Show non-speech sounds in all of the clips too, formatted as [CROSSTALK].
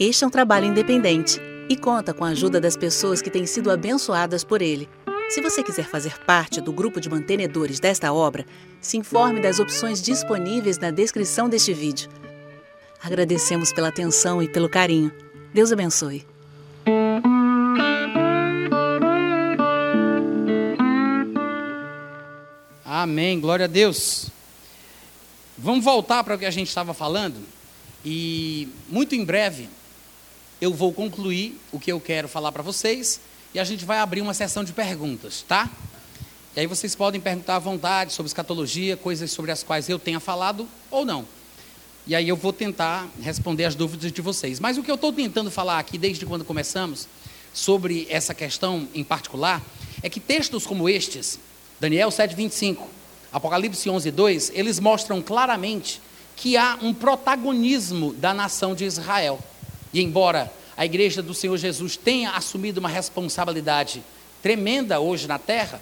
Este é um trabalho independente e conta com a ajuda das pessoas que têm sido abençoadas por ele. Se você quiser fazer parte do grupo de mantenedores desta obra, se informe das opções disponíveis na descrição deste vídeo. Agradecemos pela atenção e pelo carinho. Deus abençoe. Amém, glória a Deus. Vamos voltar para o que a gente estava falando e muito em breve eu vou concluir o que eu quero falar para vocês e a gente vai abrir uma sessão de perguntas, tá? E aí vocês podem perguntar à vontade sobre escatologia, coisas sobre as quais eu tenha falado ou não. E aí eu vou tentar responder as dúvidas de vocês. Mas o que eu estou tentando falar aqui desde quando começamos sobre essa questão em particular é que textos como estes, Daniel 7:25, Apocalipse 11:2, eles mostram claramente que há um protagonismo da nação de Israel. E embora a igreja do Senhor Jesus tenha assumido uma responsabilidade tremenda hoje na terra,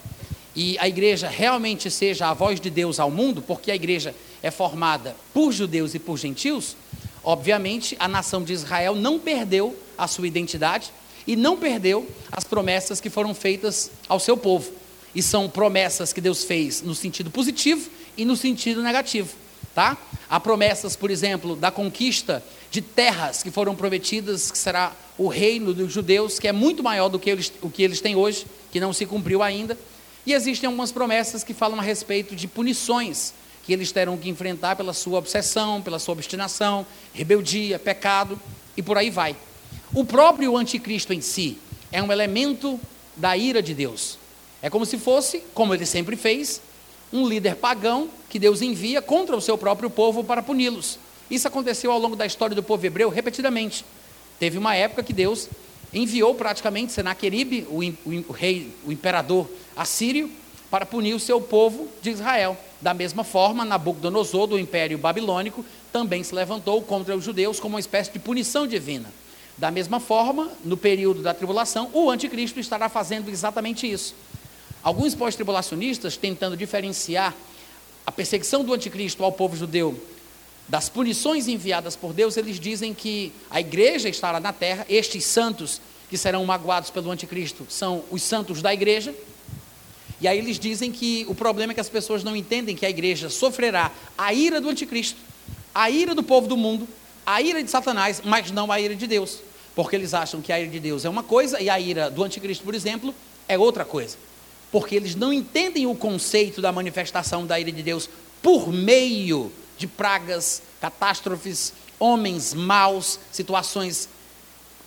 e a igreja realmente seja a voz de Deus ao mundo, porque a igreja é formada por judeus e por gentios, obviamente a nação de Israel não perdeu a sua identidade e não perdeu as promessas que foram feitas ao seu povo. E são promessas que Deus fez no sentido positivo e no sentido negativo tá? Há promessas, por exemplo, da conquista de terras que foram prometidas, que será o reino dos judeus, que é muito maior do que eles, o que eles têm hoje, que não se cumpriu ainda. E existem algumas promessas que falam a respeito de punições que eles terão que enfrentar pela sua obsessão, pela sua obstinação, rebeldia, pecado e por aí vai. O próprio anticristo em si é um elemento da ira de Deus. É como se fosse, como ele sempre fez, um líder pagão que Deus envia contra o seu próprio povo para puni-los. Isso aconteceu ao longo da história do povo hebreu repetidamente. Teve uma época que Deus enviou praticamente Senaqueribe, o, o, o rei, o imperador assírio, para punir o seu povo de Israel. Da mesma forma, Nabucodonosor, do Império Babilônico, também se levantou contra os judeus como uma espécie de punição divina. Da mesma forma, no período da tribulação, o anticristo estará fazendo exatamente isso. Alguns pós-tribulacionistas, tentando diferenciar a perseguição do anticristo ao povo judeu das punições enviadas por Deus, eles dizem que a igreja estará na terra, estes santos que serão magoados pelo anticristo são os santos da igreja. E aí eles dizem que o problema é que as pessoas não entendem que a igreja sofrerá a ira do anticristo, a ira do povo do mundo, a ira de Satanás, mas não a ira de Deus. Porque eles acham que a ira de Deus é uma coisa e a ira do anticristo, por exemplo, é outra coisa porque eles não entendem o conceito da manifestação da ira de Deus por meio pragas, catástrofes, homens maus, situações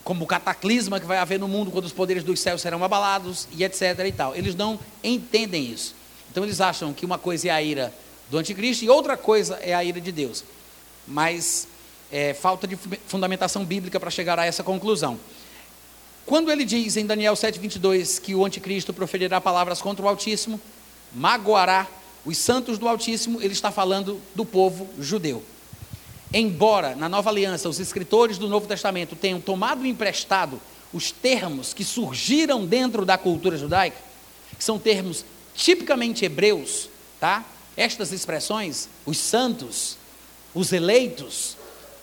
como o cataclisma que vai haver no mundo quando os poderes dos céus serão abalados e etc e tal. Eles não entendem isso. Então eles acham que uma coisa é a ira do anticristo e outra coisa é a ira de Deus. Mas é, falta de fundamentação bíblica para chegar a essa conclusão. Quando ele diz em Daniel 7,22 que o anticristo proferirá palavras contra o Altíssimo, magoará os santos do Altíssimo, ele está falando do povo judeu. Embora na nova aliança os escritores do Novo Testamento tenham tomado emprestado os termos que surgiram dentro da cultura judaica, que são termos tipicamente hebreus, tá? Estas expressões, os santos, os eleitos,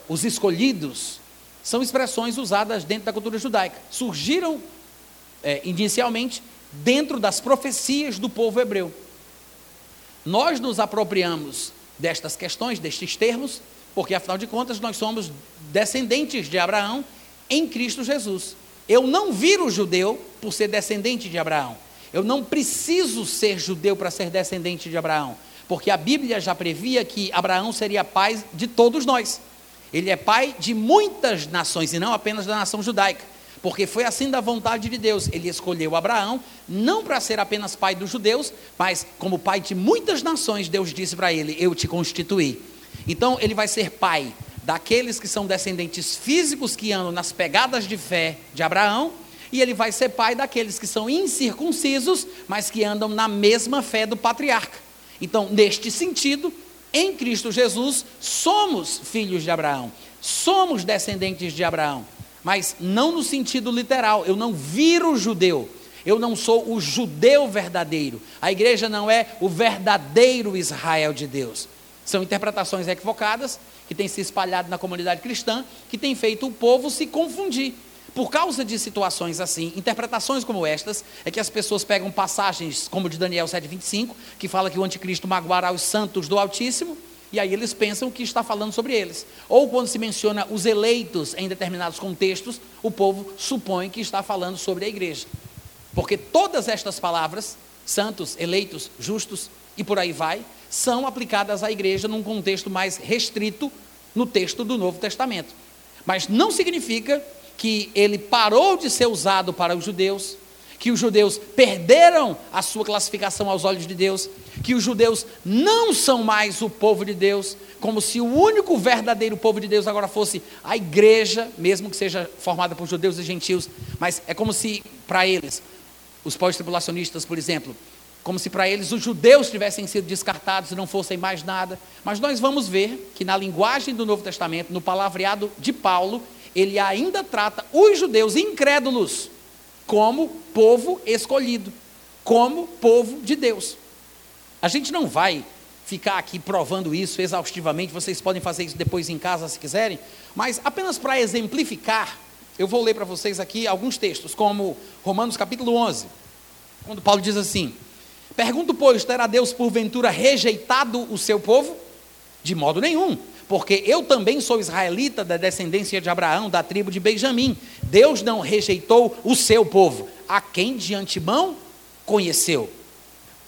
os escolhidos, são expressões usadas dentro da cultura judaica. Surgiram é, inicialmente dentro das profecias do povo hebreu. Nós nos apropriamos destas questões, destes termos, porque afinal de contas nós somos descendentes de Abraão em Cristo Jesus. Eu não viro judeu por ser descendente de Abraão. Eu não preciso ser judeu para ser descendente de Abraão, porque a Bíblia já previa que Abraão seria pai de todos nós. Ele é pai de muitas nações e não apenas da nação judaica, porque foi assim da vontade de Deus. Ele escolheu Abraão não para ser apenas pai dos judeus, mas como pai de muitas nações, Deus disse para ele: Eu te constituí. Então ele vai ser pai daqueles que são descendentes físicos que andam nas pegadas de fé de Abraão, e ele vai ser pai daqueles que são incircuncisos, mas que andam na mesma fé do patriarca. Então, neste sentido, em Cristo Jesus, somos filhos de Abraão, somos descendentes de Abraão, mas não no sentido literal, eu não viro judeu, eu não sou o judeu verdadeiro, a igreja não é o verdadeiro Israel de Deus. São interpretações equivocadas que tem se espalhado na comunidade cristã, que tem feito o povo se confundir. Por causa de situações assim, interpretações como estas, é que as pessoas pegam passagens como de Daniel 7,25, que fala que o anticristo magoará os santos do Altíssimo, e aí eles pensam que está falando sobre eles. Ou quando se menciona os eleitos em determinados contextos, o povo supõe que está falando sobre a igreja. Porque todas estas palavras, santos, eleitos, justos e por aí vai, são aplicadas à igreja num contexto mais restrito no texto do Novo Testamento. Mas não significa que ele parou de ser usado para os judeus, que os judeus perderam a sua classificação aos olhos de Deus, que os judeus não são mais o povo de Deus, como se o único verdadeiro povo de Deus agora fosse a igreja, mesmo que seja formada por judeus e gentios, mas é como se para eles, os pós-tribulacionistas, por exemplo, como se para eles os judeus tivessem sido descartados e não fossem mais nada. Mas nós vamos ver que na linguagem do Novo Testamento, no palavreado de Paulo, ele ainda trata os judeus incrédulos como povo escolhido, como povo de Deus. A gente não vai ficar aqui provando isso exaustivamente, vocês podem fazer isso depois em casa se quiserem, mas apenas para exemplificar, eu vou ler para vocês aqui alguns textos, como Romanos capítulo 11, quando Paulo diz assim: Pergunto, pois, terá Deus porventura rejeitado o seu povo? De modo nenhum, porque eu também sou israelita da descendência de Abraão, da tribo de Benjamim. Deus não rejeitou o seu povo, a quem de antemão conheceu.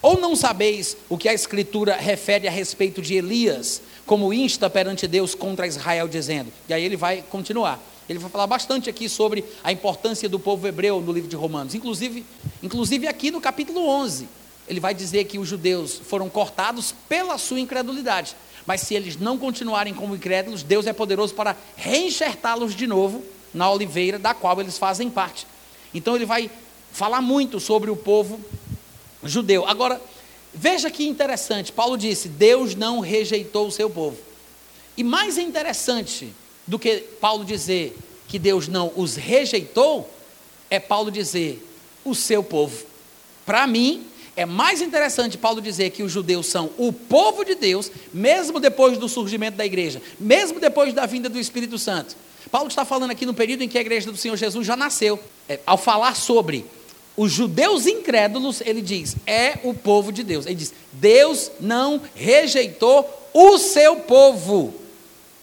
Ou não sabeis o que a Escritura refere a respeito de Elias, como insta perante Deus contra Israel, dizendo? E aí ele vai continuar. Ele vai falar bastante aqui sobre a importância do povo hebreu no livro de Romanos, inclusive, inclusive aqui no capítulo 11. Ele vai dizer que os judeus foram cortados pela sua incredulidade. Mas se eles não continuarem como incrédulos, Deus é poderoso para reenxertá-los de novo na oliveira da qual eles fazem parte. Então ele vai falar muito sobre o povo judeu. Agora, veja que interessante, Paulo disse: Deus não rejeitou o seu povo. E mais interessante do que Paulo dizer que Deus não os rejeitou, é Paulo dizer o seu povo. Para mim, é mais interessante Paulo dizer que os judeus são o povo de Deus, mesmo depois do surgimento da igreja, mesmo depois da vinda do Espírito Santo. Paulo está falando aqui no período em que a igreja do Senhor Jesus já nasceu. É, ao falar sobre os judeus incrédulos, ele diz: é o povo de Deus. Ele diz: Deus não rejeitou o seu povo.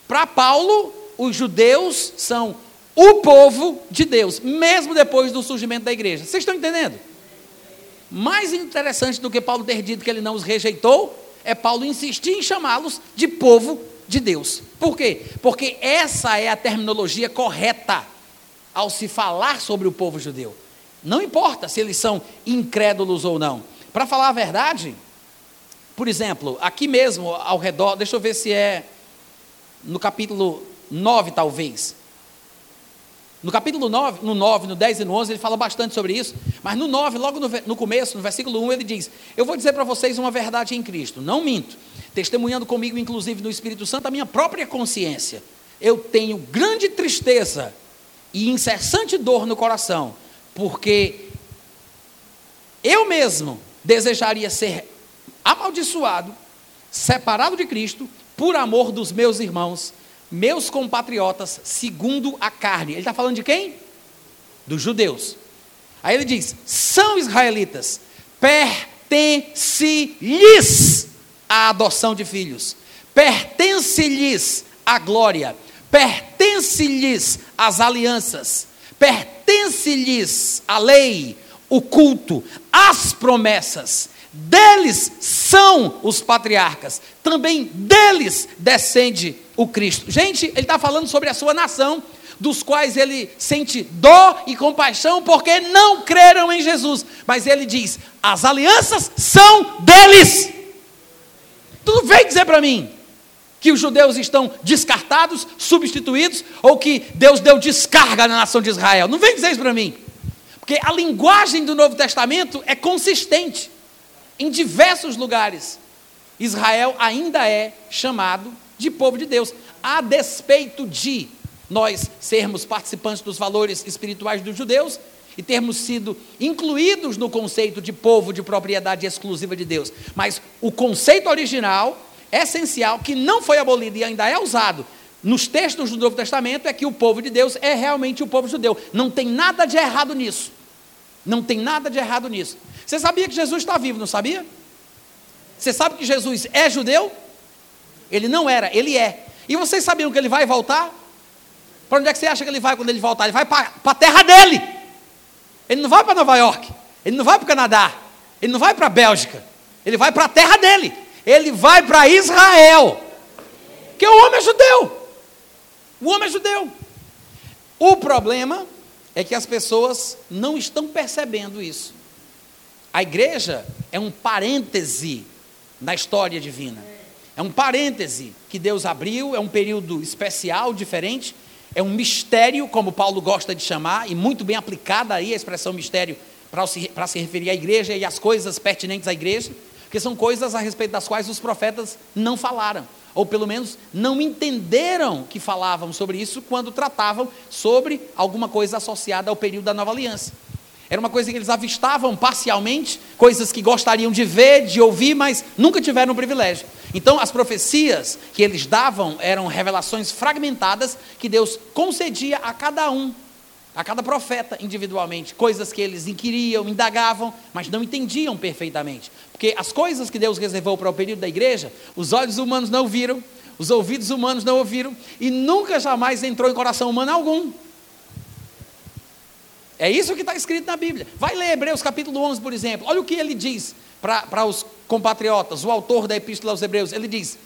Para Paulo, os judeus são o povo de Deus, mesmo depois do surgimento da igreja. Vocês estão entendendo? Mais interessante do que Paulo ter dito que ele não os rejeitou, é Paulo insistir em chamá-los de povo de Deus. Por quê? Porque essa é a terminologia correta ao se falar sobre o povo judeu. Não importa se eles são incrédulos ou não. Para falar a verdade, por exemplo, aqui mesmo ao redor, deixa eu ver se é no capítulo 9, talvez. No capítulo 9, no 9, no 10 e no 11, ele fala bastante sobre isso, mas no 9, logo no, no começo, no versículo 1, ele diz: Eu vou dizer para vocês uma verdade em Cristo, não minto, testemunhando comigo, inclusive no Espírito Santo, a minha própria consciência. Eu tenho grande tristeza e incessante dor no coração, porque eu mesmo desejaria ser amaldiçoado, separado de Cristo, por amor dos meus irmãos meus compatriotas segundo a carne. Ele está falando de quem? Dos judeus. Aí ele diz: são israelitas, pertence-lhes a adoção de filhos, pertence-lhes a glória, pertence-lhes as alianças, pertence-lhes a lei, o culto, as promessas. Deles são os patriarcas, também deles descende o Cristo. Gente, ele está falando sobre a sua nação, dos quais ele sente dó e compaixão porque não creram em Jesus. Mas ele diz: as alianças são deles. Tu vem dizer para mim que os judeus estão descartados, substituídos, ou que Deus deu descarga na nação de Israel. Não vem dizer isso para mim. Porque a linguagem do Novo Testamento é consistente. Em diversos lugares, Israel ainda é chamado de povo de Deus, a despeito de nós sermos participantes dos valores espirituais dos judeus e termos sido incluídos no conceito de povo de propriedade exclusiva de Deus. Mas o conceito original essencial que não foi abolido e ainda é usado nos textos do Novo Testamento é que o povo de Deus é realmente o povo judeu. Não tem nada de errado nisso. Não tem nada de errado nisso. Você sabia que Jesus está vivo, não sabia? Você sabe que Jesus é judeu? Ele não era, ele é. E vocês sabiam que ele vai voltar? Para onde é que você acha que ele vai quando ele voltar? Ele vai para a terra dele. Ele não vai para Nova York. Ele não vai para o Canadá. Ele não vai para a Bélgica. Ele vai para a terra dele. Ele vai para Israel. Que o homem é judeu. O homem é judeu. O problema é que as pessoas não estão percebendo isso. A igreja é um parêntese na história divina. É um parêntese que Deus abriu, é um período especial, diferente, é um mistério, como Paulo gosta de chamar, e muito bem aplicada aí a expressão mistério para se, se referir à igreja e às coisas pertinentes à igreja, porque são coisas a respeito das quais os profetas não falaram ou pelo menos não entenderam que falavam sobre isso quando tratavam sobre alguma coisa associada ao período da nova aliança. Era uma coisa que eles avistavam parcialmente, coisas que gostariam de ver, de ouvir, mas nunca tiveram o privilégio. Então, as profecias que eles davam eram revelações fragmentadas que Deus concedia a cada um, a cada profeta individualmente, coisas que eles inquiriam, indagavam, mas não entendiam perfeitamente. Porque as coisas que Deus reservou para o período da igreja, os olhos humanos não viram, os ouvidos humanos não ouviram, e nunca jamais entrou em coração humano algum. É isso que está escrito na Bíblia. Vai ler Hebreus capítulo 11, por exemplo. Olha o que ele diz para os compatriotas, o autor da Epístola aos Hebreus. Ele diz: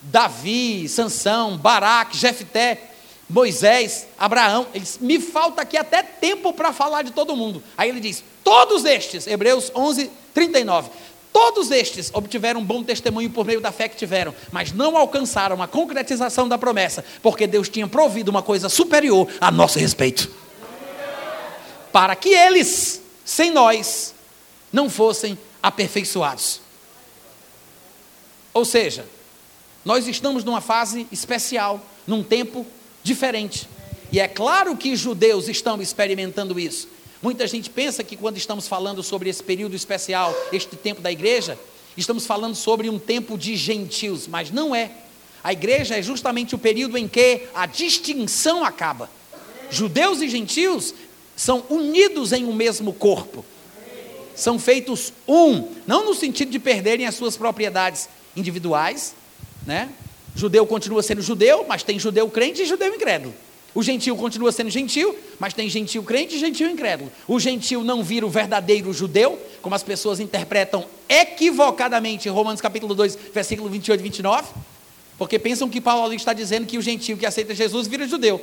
Davi, Sansão, Baraque, Jefté, Moisés, Abraão. Eles, me falta aqui até tempo para falar de todo mundo. Aí ele diz: Todos estes, Hebreus 11, 39. Todos estes obtiveram um bom testemunho por meio da fé que tiveram, mas não alcançaram a concretização da promessa, porque Deus tinha provido uma coisa superior a nosso respeito. Para que eles, sem nós, não fossem aperfeiçoados. Ou seja, nós estamos numa fase especial, num tempo diferente. E é claro que judeus estão experimentando isso. Muita gente pensa que quando estamos falando sobre esse período especial, este tempo da igreja, estamos falando sobre um tempo de gentios, mas não é. A igreja é justamente o período em que a distinção acaba. Judeus e gentios são unidos em um mesmo corpo. São feitos um, não no sentido de perderem as suas propriedades individuais, né? Judeu continua sendo judeu, mas tem judeu crente e judeu incrédulo. O gentil continua sendo gentil, mas tem gentil crente e gentil incrédulo. O gentil não vira o verdadeiro judeu, como as pessoas interpretam equivocadamente Romanos capítulo 2, versículo 28 e 29, porque pensam que Paulo está dizendo que o gentil que aceita Jesus vira judeu.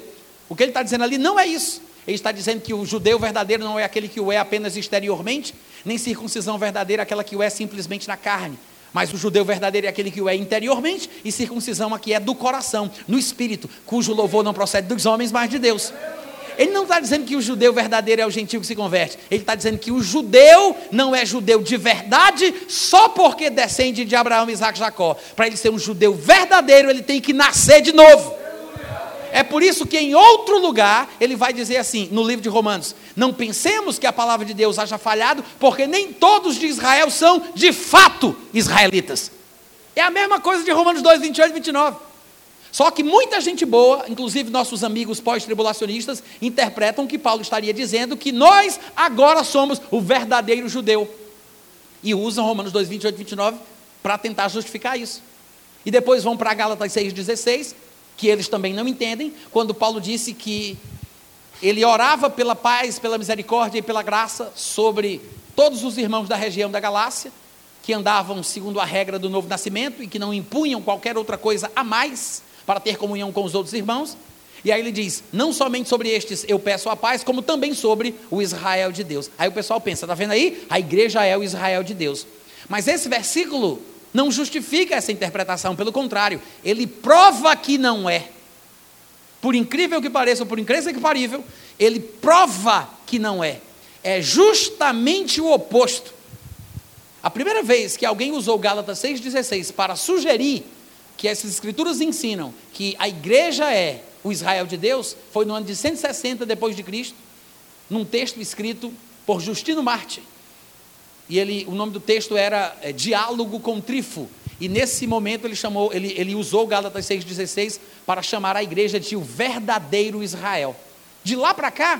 O que ele está dizendo ali não é isso. Ele está dizendo que o judeu verdadeiro não é aquele que o é apenas exteriormente, nem circuncisão verdadeira aquela que o é simplesmente na carne. Mas o judeu verdadeiro é aquele que o é interiormente, e circuncisão aqui é do coração, no espírito, cujo louvor não procede dos homens, mas de Deus. Ele não está dizendo que o judeu verdadeiro é o gentil que se converte. Ele está dizendo que o judeu não é judeu de verdade só porque descende de Abraão, Isaac e Jacó. Para ele ser um judeu verdadeiro, ele tem que nascer de novo. É por isso que em outro lugar ele vai dizer assim, no livro de Romanos: Não pensemos que a palavra de Deus haja falhado, porque nem todos de Israel são de fato israelitas. É a mesma coisa de Romanos 2, 28 e 29. Só que muita gente boa, inclusive nossos amigos pós-tribulacionistas, interpretam que Paulo estaria dizendo que nós agora somos o verdadeiro judeu. E usam Romanos 2, 28 e 29 para tentar justificar isso. E depois vão para Gálatas 6,16 que eles também não entendem, quando Paulo disse que ele orava pela paz, pela misericórdia e pela graça sobre todos os irmãos da região da Galácia, que andavam segundo a regra do novo nascimento e que não impunham qualquer outra coisa a mais para ter comunhão com os outros irmãos. E aí ele diz: Não somente sobre estes eu peço a paz, como também sobre o Israel de Deus. Aí o pessoal pensa: Está vendo aí? A igreja é o Israel de Deus. Mas esse versículo não justifica essa interpretação, pelo contrário, ele prova que não é. Por incrível que pareça, ou por incrível que parível, ele prova que não é. É justamente o oposto. A primeira vez que alguém usou Gálatas 6,16 para sugerir que essas escrituras ensinam que a igreja é o Israel de Deus foi no ano de 160 depois de Cristo, num texto escrito por Justino Marte. E ele, o nome do texto era é, Diálogo com Trifo. e nesse momento ele chamou, ele, ele usou Gálatas 6,16 para chamar a igreja de o verdadeiro Israel. De lá para cá,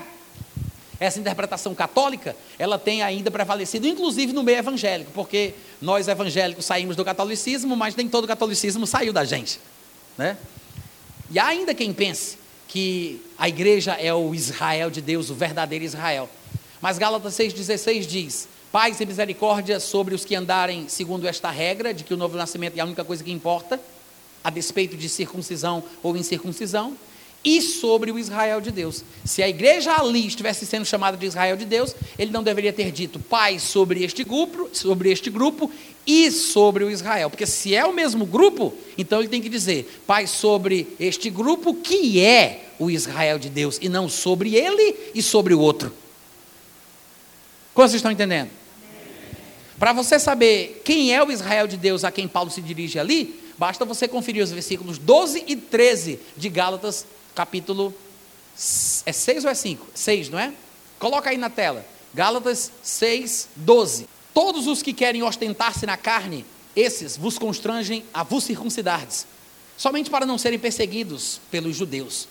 essa interpretação católica, ela tem ainda prevalecido, inclusive no meio evangélico, porque nós evangélicos saímos do catolicismo, mas nem todo catolicismo saiu da gente. Né? E há ainda quem pense que a igreja é o Israel de Deus, o verdadeiro Israel. Mas Gálatas 6,16 diz: Paz e misericórdia sobre os que andarem segundo esta regra, de que o novo nascimento é a única coisa que importa, a despeito de circuncisão ou incircuncisão, e sobre o Israel de Deus. Se a igreja ali estivesse sendo chamada de Israel de Deus, ele não deveria ter dito paz sobre este grupo, sobre este grupo e sobre o Israel, porque se é o mesmo grupo, então ele tem que dizer paz sobre este grupo que é o Israel de Deus e não sobre ele e sobre o outro. Como vocês estão entendendo? Para você saber quem é o Israel de Deus a quem Paulo se dirige ali, basta você conferir os versículos 12 e 13 de Gálatas, capítulo. É 6 ou é 5? 6, não é? Coloca aí na tela. Gálatas 6, 12. Todos os que querem ostentar-se na carne, esses vos constrangem a vos circuncidardes, somente para não serem perseguidos pelos judeus,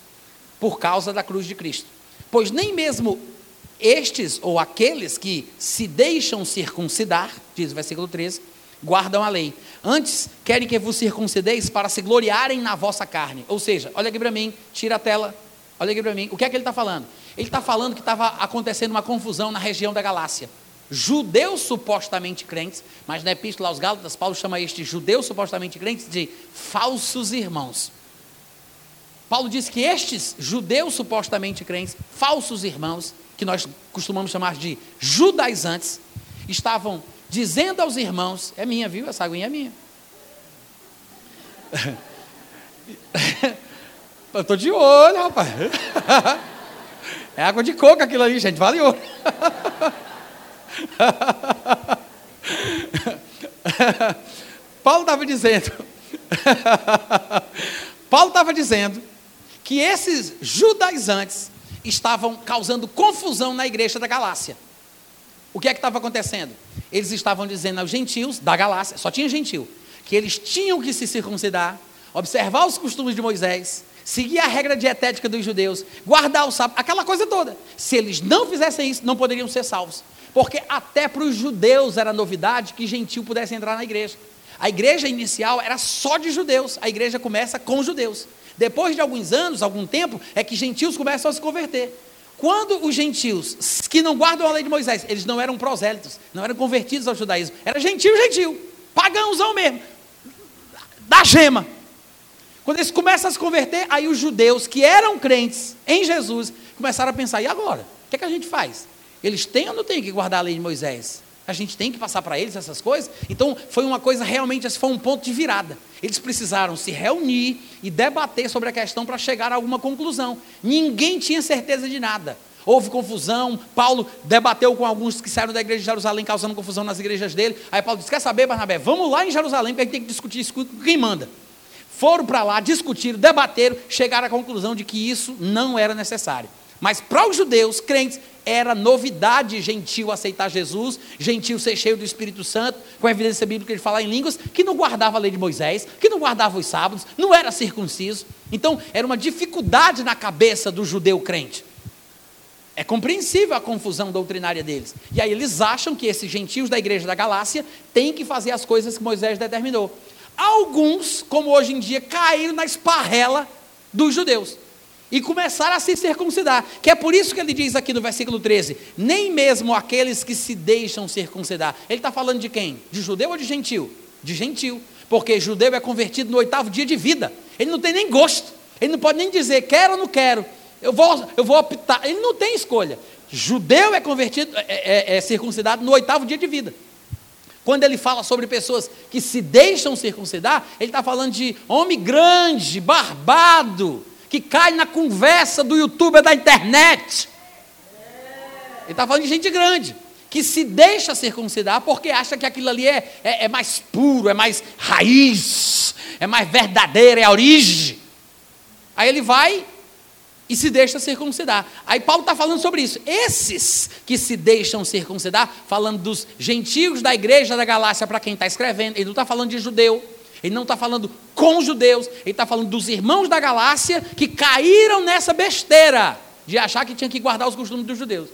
por causa da cruz de Cristo. Pois nem mesmo estes ou aqueles que se deixam circuncidar, diz o versículo 13, guardam a lei. Antes, querem que vos circuncideis para se gloriarem na vossa carne. Ou seja, olha aqui para mim, tira a tela, olha aqui para mim. O que é que ele está falando? Ele está falando que estava acontecendo uma confusão na região da Galácia. Judeus supostamente crentes, mas na Epístola aos Gálatas, Paulo chama estes judeus supostamente crentes de falsos irmãos. Paulo diz que estes judeus supostamente crentes, falsos irmãos, que nós costumamos chamar de judaizantes, estavam dizendo aos irmãos: é minha, viu? Essa aguinha é minha. [LAUGHS] Eu estou de olho, rapaz. [LAUGHS] É água de coco aquilo ali, gente, vale ouro. [LAUGHS] Paulo estava dizendo, Paulo estava dizendo que esses judaizantes estavam causando confusão na igreja da Galácia. O que é que estava acontecendo? Eles estavam dizendo aos gentios da Galácia, só tinha gentil, que eles tinham que se circuncidar, observar os costumes de Moisés, seguir a regra dietética dos judeus, guardar o sábado, aquela coisa toda. Se eles não fizessem isso, não poderiam ser salvos. Porque até para os judeus era novidade que gentil pudesse entrar na igreja. A igreja inicial era só de judeus, a igreja começa com judeus. Depois de alguns anos, algum tempo, é que gentios começam a se converter. Quando os gentios que não guardam a lei de Moisés, eles não eram prosélitos, não eram convertidos ao judaísmo, era gentil, gentil, pagãozão mesmo, da gema. Quando eles começam a se converter, aí os judeus que eram crentes em Jesus começaram a pensar: e agora? O que, é que a gente faz? Eles têm ou não têm que guardar a lei de Moisés? A gente tem que passar para eles essas coisas? Então, foi uma coisa realmente, esse foi um ponto de virada. Eles precisaram se reunir e debater sobre a questão para chegar a alguma conclusão. Ninguém tinha certeza de nada. Houve confusão. Paulo debateu com alguns que saíram da igreja de Jerusalém, causando confusão nas igrejas dele. Aí Paulo disse: Quer saber, Barnabé? Vamos lá em Jerusalém, porque a gente tem que discutir isso com quem manda. Foram para lá, discutiram, debateram, chegaram à conclusão de que isso não era necessário. Mas para os judeus, crentes, era novidade gentil aceitar Jesus, gentil ser cheio do Espírito Santo, com a evidência bíblica de falar em línguas, que não guardava a lei de Moisés, que não guardava os sábados, não era circunciso. Então, era uma dificuldade na cabeça do judeu crente. É compreensível a confusão doutrinária deles. E aí eles acham que esses gentios da igreja da Galácia têm que fazer as coisas que Moisés determinou. Alguns, como hoje em dia, caíram na esparrela dos judeus e começaram a se circuncidar. Que é por isso que ele diz aqui no versículo 13: nem mesmo aqueles que se deixam circuncidar. Ele está falando de quem? De judeu ou de gentil? De gentil. Porque judeu é convertido no oitavo dia de vida. Ele não tem nem gosto. Ele não pode nem dizer quero ou não quero. Eu vou, eu vou optar. Ele não tem escolha. Judeu é convertido, é, é, é circuncidado no oitavo dia de vida. Quando ele fala sobre pessoas que se deixam circuncidar, ele está falando de homem grande, barbado, que cai na conversa do youtuber da internet. Ele está falando de gente grande, que se deixa circuncidar porque acha que aquilo ali é, é, é mais puro, é mais raiz, é mais verdadeiro, é a origem. Aí ele vai e se deixa circuncidar. Aí Paulo está falando sobre isso. Esses que se deixam circuncidar, falando dos gentios da igreja da Galácia, para quem está escrevendo, ele não está falando de judeu, Ele não está falando com judeus, ele está falando dos irmãos da Galácia que caíram nessa besteira de achar que tinha que guardar os costumes dos judeus.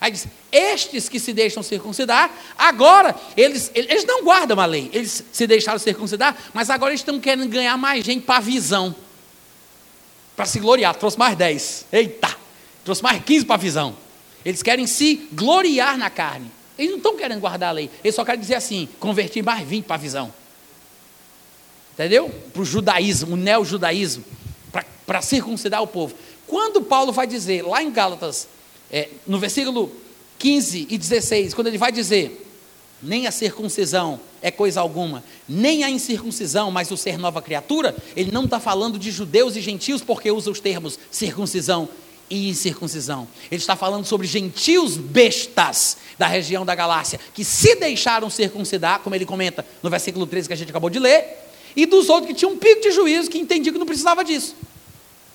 Aí diz: estes que se deixam circuncidar, agora, eles, eles não guardam a lei, eles se deixaram circuncidar, mas agora eles estão querendo ganhar mais gente para a visão, para se gloriar. Trouxe mais 10. Eita! Trouxe mais 15 para a visão. Eles querem se gloriar na carne. Eles não estão querendo guardar a lei. Eles só querem dizer assim: convertir mais 20 para a visão. Entendeu? Para o judaísmo, o neo-judaísmo, para circuncidar o povo. Quando Paulo vai dizer, lá em Gálatas, é, no versículo 15 e 16, quando ele vai dizer: nem a circuncisão é coisa alguma, nem a incircuncisão, mas o ser nova criatura, ele não está falando de judeus e gentios porque usa os termos circuncisão e incircuncisão. Ele está falando sobre gentios bestas da região da Galácia, que se deixaram circuncidar, como ele comenta no versículo 13 que a gente acabou de ler, e dos outros que tinham um pico de juízo, que entendiam que não precisava disso.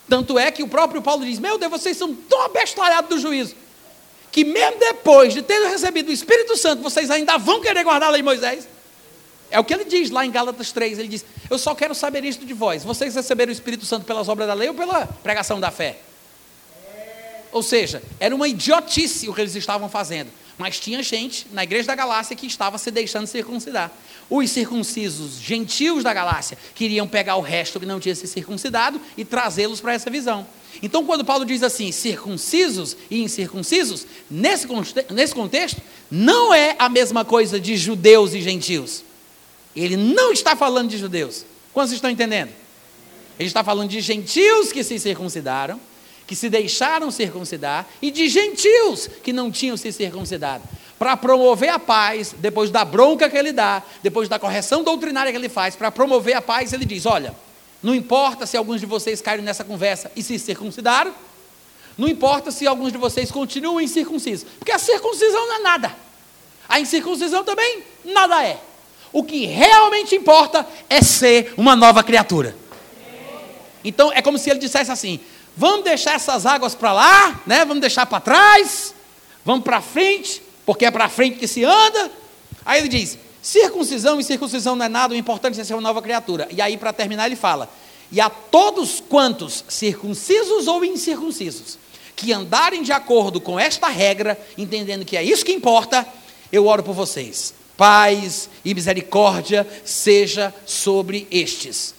Tanto é que o próprio Paulo diz: Meu Deus, vocês são tão abestalhados do juízo, que mesmo depois de terem recebido o Espírito Santo, vocês ainda vão querer guardar a lei de Moisés. É o que ele diz lá em Gálatas 3. Ele diz: Eu só quero saber isto de vós. Vocês receberam o Espírito Santo pelas obras da lei ou pela pregação da fé? Ou seja, era uma idiotice o que eles estavam fazendo. Mas tinha gente na igreja da Galácia que estava se deixando circuncidar. Os circuncisos gentios da Galácia queriam pegar o resto que não tinha se circuncidado e trazê-los para essa visão. Então, quando Paulo diz assim, circuncisos e incircuncisos, nesse, nesse contexto, não é a mesma coisa de judeus e gentios. Ele não está falando de judeus. Quantos estão entendendo? Ele está falando de gentios que se circuncidaram que se deixaram circuncidar, e de gentios que não tinham se circuncidado, para promover a paz, depois da bronca que ele dá, depois da correção doutrinária que ele faz, para promover a paz, ele diz: Olha, não importa se alguns de vocês caíram nessa conversa e se circuncidaram, não importa se alguns de vocês continuam incircuncisos, porque a circuncisão não é nada, a incircuncisão também nada é. O que realmente importa é ser uma nova criatura. Então é como se ele dissesse assim: vamos deixar essas águas para lá, né? vamos deixar para trás, vamos para frente, porque é para frente que se anda. Aí ele diz: circuncisão e circuncisão não é nada, o importante é ser uma nova criatura. E aí, para terminar, ele fala: e a todos quantos, circuncisos ou incircuncisos, que andarem de acordo com esta regra, entendendo que é isso que importa, eu oro por vocês. Paz e misericórdia seja sobre estes.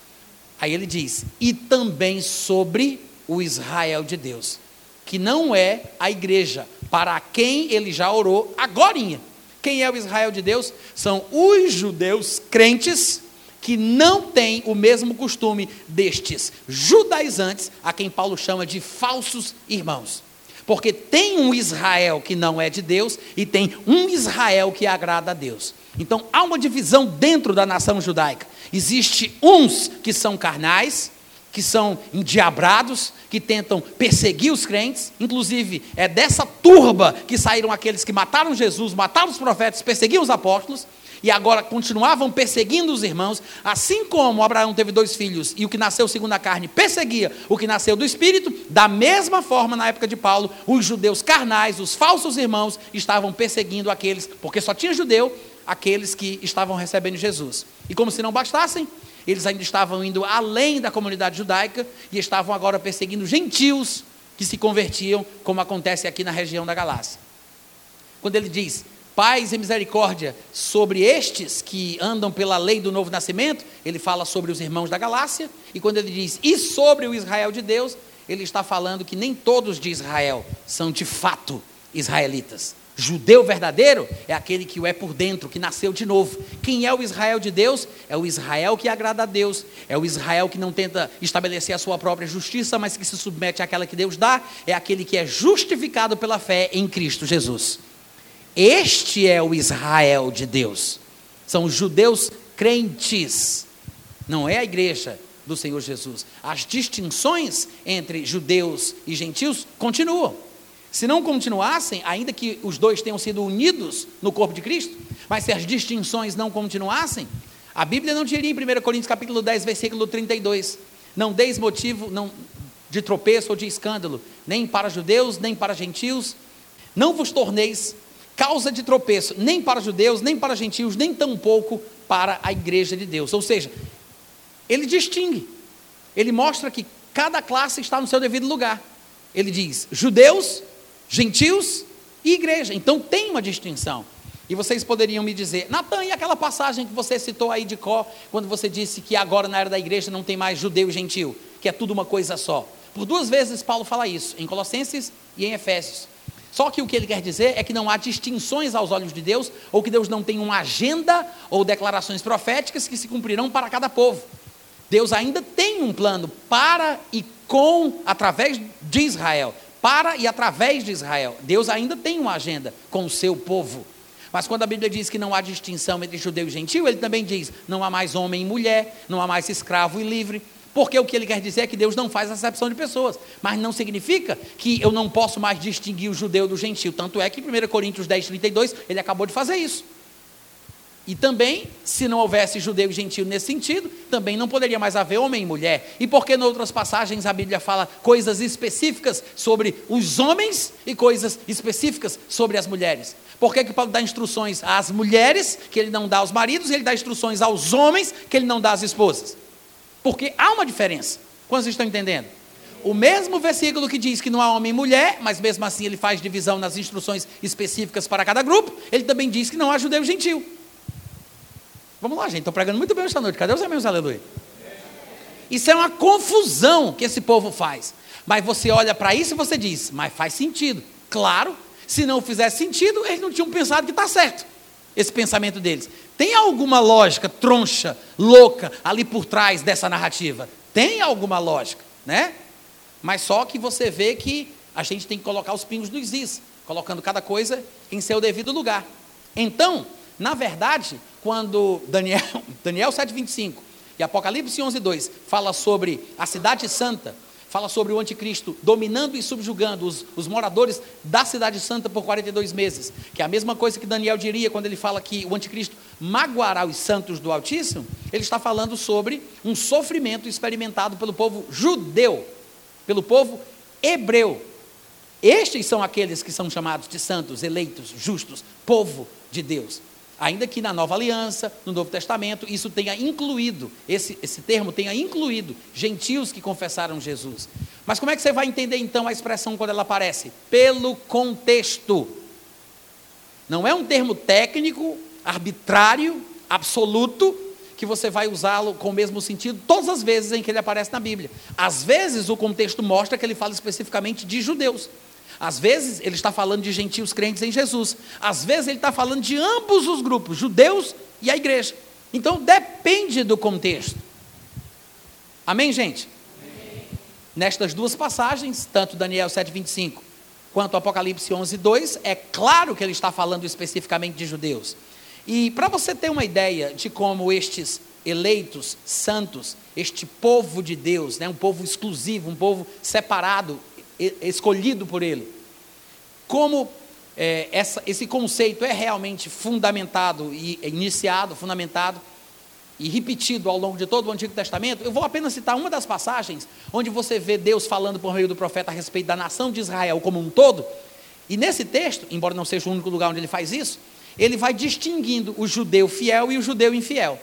Aí ele diz: e também sobre o Israel de Deus, que não é a igreja para quem ele já orou agorinha. Quem é o Israel de Deus? São os judeus crentes que não têm o mesmo costume destes judaizantes, a quem Paulo chama de falsos irmãos. Porque tem um Israel que não é de Deus e tem um Israel que agrada a Deus. Então há uma divisão dentro da nação judaica. Existe uns que são carnais, que são endiabrados, que tentam perseguir os crentes, inclusive é dessa turba que saíram aqueles que mataram Jesus, mataram os profetas, perseguiam os apóstolos, e agora continuavam perseguindo os irmãos, assim como Abraão teve dois filhos e o que nasceu segundo a carne perseguia o que nasceu do espírito, da mesma forma na época de Paulo, os judeus carnais, os falsos irmãos, estavam perseguindo aqueles, porque só tinha judeu, aqueles que estavam recebendo Jesus. E como se não bastassem, eles ainda estavam indo além da comunidade judaica e estavam agora perseguindo gentios que se convertiam, como acontece aqui na região da Galácia. Quando ele diz paz e misericórdia sobre estes que andam pela lei do novo nascimento, ele fala sobre os irmãos da Galácia, e quando ele diz e sobre o Israel de Deus, ele está falando que nem todos de Israel são de fato israelitas. Judeu verdadeiro é aquele que o é por dentro, que nasceu de novo. Quem é o Israel de Deus? É o Israel que agrada a Deus. É o Israel que não tenta estabelecer a sua própria justiça, mas que se submete àquela que Deus dá. É aquele que é justificado pela fé em Cristo Jesus. Este é o Israel de Deus. São os judeus crentes. Não é a igreja do Senhor Jesus. As distinções entre judeus e gentios continuam. Se não continuassem, ainda que os dois tenham sido unidos no corpo de Cristo, mas se as distinções não continuassem, a Bíblia não diria em 1 Coríntios capítulo 10, versículo 32, não deis motivo não, de tropeço ou de escândalo, nem para judeus, nem para gentios, não vos torneis causa de tropeço, nem para judeus, nem para gentios, nem tampouco para a igreja de Deus. Ou seja, ele distingue. Ele mostra que cada classe está no seu devido lugar. Ele diz: judeus, gentios e igreja. Então tem uma distinção. E vocês poderiam me dizer, Natan, e aquela passagem que você citou aí de Có, quando você disse que agora na era da igreja não tem mais judeu e gentil, que é tudo uma coisa só. Por duas vezes Paulo fala isso, em Colossenses e em Efésios. Só que o que ele quer dizer é que não há distinções aos olhos de Deus, ou que Deus não tem uma agenda ou declarações proféticas que se cumprirão para cada povo. Deus ainda tem um plano para e com, através de Israel. Para e através de Israel. Deus ainda tem uma agenda com o seu povo. Mas quando a Bíblia diz que não há distinção entre judeu e gentil, ele também diz: não há mais homem e mulher, não há mais escravo e livre. Porque o que ele quer dizer é que Deus não faz acepção de pessoas. Mas não significa que eu não posso mais distinguir o judeu do gentil. Tanto é que em 1 Coríntios 10, 32, ele acabou de fazer isso. E também, se não houvesse judeu e gentil nesse sentido, também não poderia mais haver homem e mulher. E porque em outras passagens a Bíblia fala coisas específicas sobre os homens e coisas específicas sobre as mulheres? Por que, que Paulo dá instruções às mulheres que ele não dá aos maridos e ele dá instruções aos homens que ele não dá às esposas? Porque há uma diferença. Quantos estão entendendo? O mesmo versículo que diz que não há homem e mulher, mas mesmo assim ele faz divisão nas instruções específicas para cada grupo, ele também diz que não há judeu e gentil. Vamos lá, gente, estou pregando muito bem esta noite. Cadê os amigos? Aleluia. Isso é uma confusão que esse povo faz. Mas você olha para isso e você diz, mas faz sentido. Claro, se não fizesse sentido, eles não tinham pensado que está certo. Esse pensamento deles. Tem alguma lógica troncha, louca, ali por trás dessa narrativa? Tem alguma lógica, né? Mas só que você vê que a gente tem que colocar os pingos nos is, colocando cada coisa em seu devido lugar. Então, na verdade, quando Daniel, [LAUGHS] Daniel 7,25 e Apocalipse 11,2 fala sobre a cidade santa, fala sobre o anticristo dominando e subjugando os, os, moradores da cidade santa por 42 meses, que é a mesma coisa que Daniel diria quando ele fala que o anticristo magoará os santos do Altíssimo, ele está falando sobre um sofrimento experimentado pelo povo judeu, pelo povo hebreu. Estes são aqueles que são chamados de santos, eleitos, justos, povo de Deus. Ainda que na nova aliança, no Novo Testamento, isso tenha incluído, esse, esse termo tenha incluído gentios que confessaram Jesus. Mas como é que você vai entender então a expressão quando ela aparece? Pelo contexto. Não é um termo técnico, arbitrário, absoluto, que você vai usá-lo com o mesmo sentido todas as vezes em que ele aparece na Bíblia. Às vezes o contexto mostra que ele fala especificamente de judeus. Às vezes ele está falando de gentios crentes em Jesus. Às vezes ele está falando de ambos os grupos, judeus e a igreja. Então depende do contexto. Amém, gente? Amém. Nestas duas passagens, tanto Daniel 7,25 quanto Apocalipse 11,2, é claro que ele está falando especificamente de judeus. E para você ter uma ideia de como estes eleitos, santos, este povo de Deus, né, um povo exclusivo, um povo separado, escolhido por Ele. Como é, essa, esse conceito é realmente fundamentado e iniciado, fundamentado e repetido ao longo de todo o Antigo Testamento, eu vou apenas citar uma das passagens onde você vê Deus falando por meio do profeta a respeito da nação de Israel como um todo. E nesse texto, embora não seja o único lugar onde ele faz isso, ele vai distinguindo o judeu fiel e o judeu infiel.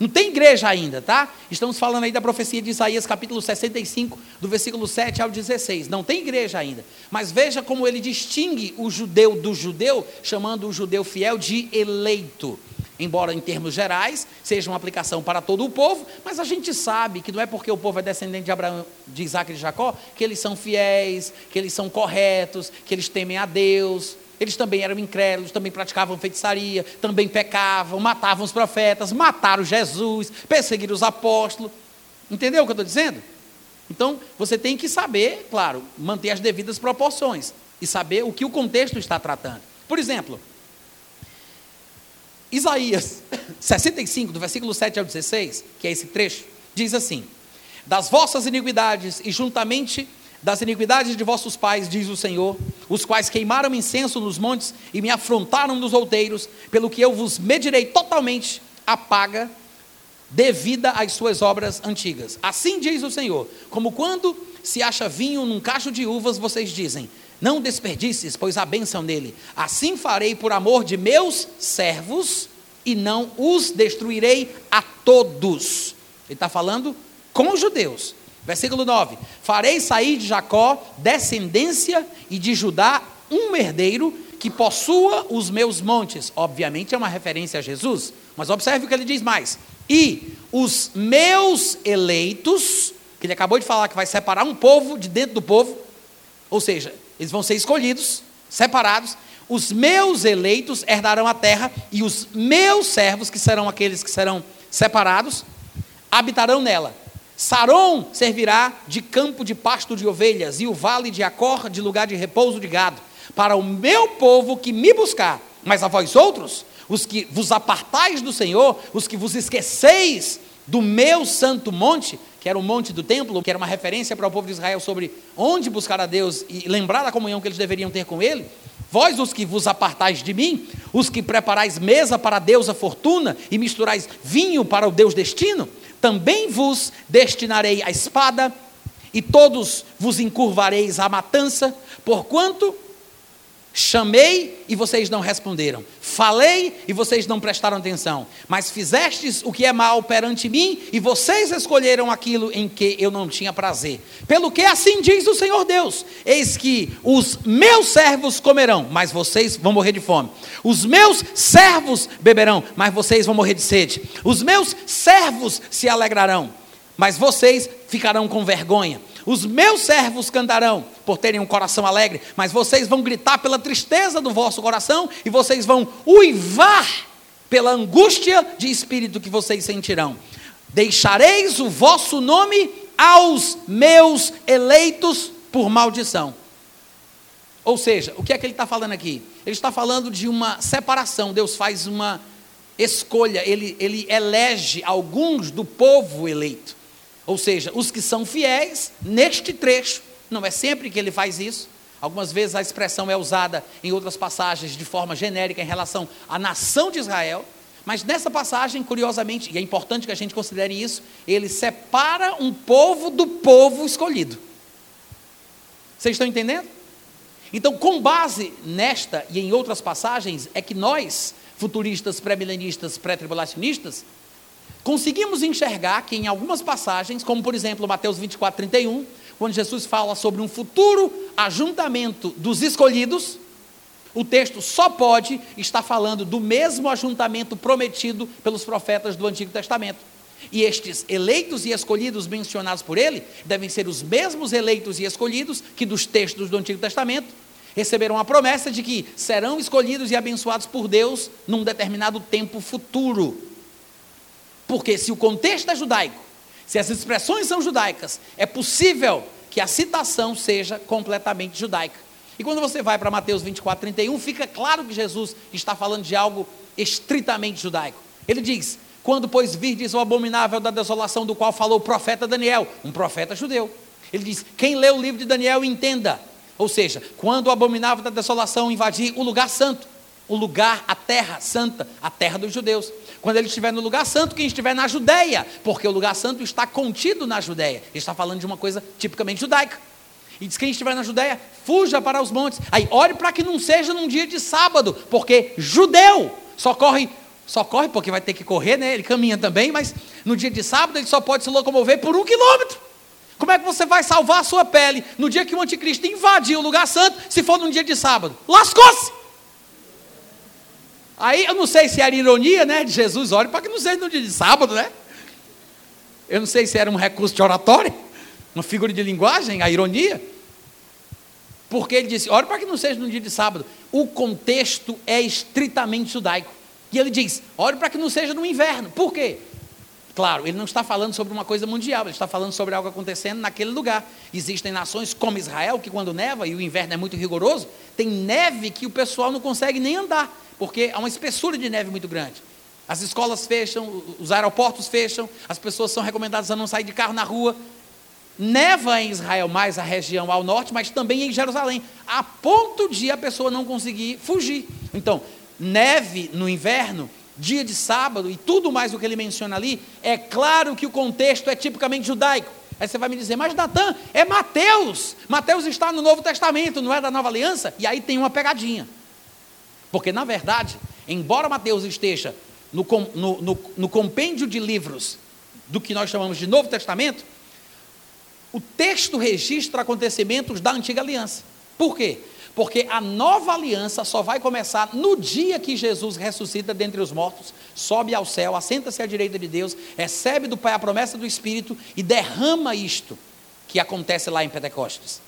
Não tem igreja ainda, tá? Estamos falando aí da profecia de Isaías, capítulo 65, do versículo 7 ao 16. Não tem igreja ainda. Mas veja como ele distingue o judeu do judeu, chamando o judeu fiel de eleito. Embora em termos gerais seja uma aplicação para todo o povo, mas a gente sabe que não é porque o povo é descendente de Abraão, de Isaac e de Jacó, que eles são fiéis, que eles são corretos, que eles temem a Deus. Eles também eram incrédulos, também praticavam feitiçaria, também pecavam, matavam os profetas, mataram Jesus, perseguiram os apóstolos. Entendeu o que eu estou dizendo? Então, você tem que saber, claro, manter as devidas proporções e saber o que o contexto está tratando. Por exemplo, Isaías [COUGHS] 65, do versículo 7 ao 16, que é esse trecho, diz assim: Das vossas iniquidades e juntamente das iniquidades de vossos pais, diz o Senhor, os quais queimaram incenso nos montes e me afrontaram nos outeiros, pelo que eu vos medirei totalmente a paga devida às suas obras antigas. Assim diz o Senhor: como quando se acha vinho num cacho de uvas, vocês dizem: Não desperdices, pois há bênção nele. Assim farei por amor de meus servos, e não os destruirei a todos. Ele está falando com os judeus. Versículo 9: Farei sair de Jacó descendência e de Judá um herdeiro que possua os meus montes. Obviamente é uma referência a Jesus, mas observe o que ele diz mais. E os meus eleitos, que ele acabou de falar que vai separar um povo de dentro do povo, ou seja, eles vão ser escolhidos, separados. Os meus eleitos herdarão a terra, e os meus servos, que serão aqueles que serão separados, habitarão nela. Saron servirá de campo de pasto de ovelhas, e o vale de Acor de lugar de repouso de gado para o meu povo que me buscar. Mas a vós outros, os que vos apartais do Senhor, os que vos esqueceis do meu santo monte, que era o monte do templo, que era uma referência para o povo de Israel sobre onde buscar a Deus e lembrar da comunhão que eles deveriam ter com Ele. Vós, os que vos apartais de mim, os que preparais mesa para a fortuna e misturais vinho para o Deus destino, também vos destinarei a espada, e todos vos encurvareis à matança, porquanto Chamei e vocês não responderam. Falei e vocês não prestaram atenção. Mas fizestes o que é mal perante mim e vocês escolheram aquilo em que eu não tinha prazer. Pelo que assim diz o Senhor Deus: Eis que os meus servos comerão, mas vocês vão morrer de fome. Os meus servos beberão, mas vocês vão morrer de sede. Os meus servos se alegrarão, mas vocês ficarão com vergonha. Os meus servos cantarão por terem um coração alegre, mas vocês vão gritar pela tristeza do vosso coração e vocês vão uivar pela angústia de espírito que vocês sentirão. Deixareis o vosso nome aos meus eleitos por maldição. Ou seja, o que é que ele está falando aqui? Ele está falando de uma separação. Deus faz uma escolha, ele, ele elege alguns do povo eleito. Ou seja, os que são fiéis neste trecho, não é sempre que ele faz isso. Algumas vezes a expressão é usada em outras passagens de forma genérica em relação à nação de Israel, mas nessa passagem, curiosamente, e é importante que a gente considere isso, ele separa um povo do povo escolhido. Vocês estão entendendo? Então, com base nesta e em outras passagens, é que nós, futuristas, pré-milenistas, pré-tribulacionistas, Conseguimos enxergar que em algumas passagens, como por exemplo Mateus 24, 31, quando Jesus fala sobre um futuro ajuntamento dos escolhidos, o texto só pode estar falando do mesmo ajuntamento prometido pelos profetas do Antigo Testamento. E estes eleitos e escolhidos mencionados por ele devem ser os mesmos eleitos e escolhidos que dos textos do Antigo Testamento receberam a promessa de que serão escolhidos e abençoados por Deus num determinado tempo futuro. Porque se o contexto é judaico, se as expressões são judaicas, é possível que a citação seja completamente judaica. E quando você vai para Mateus 24, 31, fica claro que Jesus está falando de algo estritamente judaico. Ele diz: Quando, pois, virdes o abominável da desolação do qual falou o profeta Daniel, um profeta judeu. Ele diz: Quem lê o livro de Daniel entenda. Ou seja, quando o abominável da desolação invadir o lugar santo, o lugar, a terra santa, a terra dos judeus. Quando ele estiver no lugar santo, quem estiver na Judéia, porque o lugar santo está contido na Judéia. Ele está falando de uma coisa tipicamente judaica. E diz: quem estiver na Judéia, fuja para os montes. Aí, ore para que não seja num dia de sábado, porque judeu só corre, só corre porque vai ter que correr, né? Ele caminha também, mas no dia de sábado ele só pode se locomover por um quilômetro. Como é que você vai salvar a sua pele no dia que o anticristo invadir o lugar santo, se for num dia de sábado? Lascou-se! Aí eu não sei se era ironia, né, de Jesus, olha, para que não seja no dia de sábado, né? Eu não sei se era um recurso de oratória, uma figura de linguagem, a ironia. Porque ele disse, olha para que não seja no dia de sábado. O contexto é estritamente judaico. E ele diz, olha para que não seja no inverno. Por quê? Claro, ele não está falando sobre uma coisa mundial, ele está falando sobre algo acontecendo naquele lugar. Existem nações como Israel, que quando neva e o inverno é muito rigoroso, tem neve que o pessoal não consegue nem andar porque há uma espessura de neve muito grande. As escolas fecham, os aeroportos fecham, as pessoas são recomendadas a não sair de carro na rua. Neva em Israel, mais a região ao norte, mas também em Jerusalém, a ponto de a pessoa não conseguir fugir. Então, neve no inverno, dia de sábado e tudo mais o que ele menciona ali, é claro que o contexto é tipicamente judaico. Aí você vai me dizer, mas Natan, é Mateus. Mateus está no Novo Testamento, não é da Nova Aliança? E aí tem uma pegadinha. Porque, na verdade, embora Mateus esteja no, no, no, no compêndio de livros do que nós chamamos de Novo Testamento, o texto registra acontecimentos da antiga aliança. Por quê? Porque a nova aliança só vai começar no dia que Jesus ressuscita dentre os mortos, sobe ao céu, assenta-se à direita de Deus, recebe do Pai a promessa do Espírito e derrama isto que acontece lá em Pentecostes.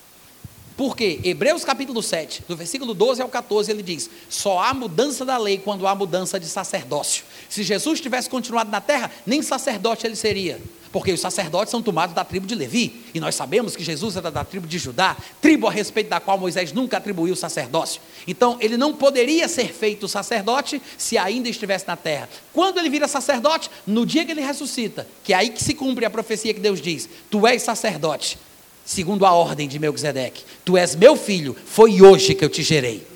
Porque Hebreus capítulo 7, do versículo 12 ao 14, ele diz: só há mudança da lei quando há mudança de sacerdócio. Se Jesus tivesse continuado na terra, nem sacerdote ele seria. Porque os sacerdotes são tomados da tribo de Levi, e nós sabemos que Jesus era da tribo de Judá, tribo a respeito da qual Moisés nunca atribuiu sacerdócio. Então, ele não poderia ser feito sacerdote se ainda estivesse na terra. Quando ele vira sacerdote, no dia que ele ressuscita, que é aí que se cumpre a profecia que Deus diz: Tu és sacerdote segundo a ordem de Melquisedeque. Tu és meu filho, foi hoje que eu te gerei.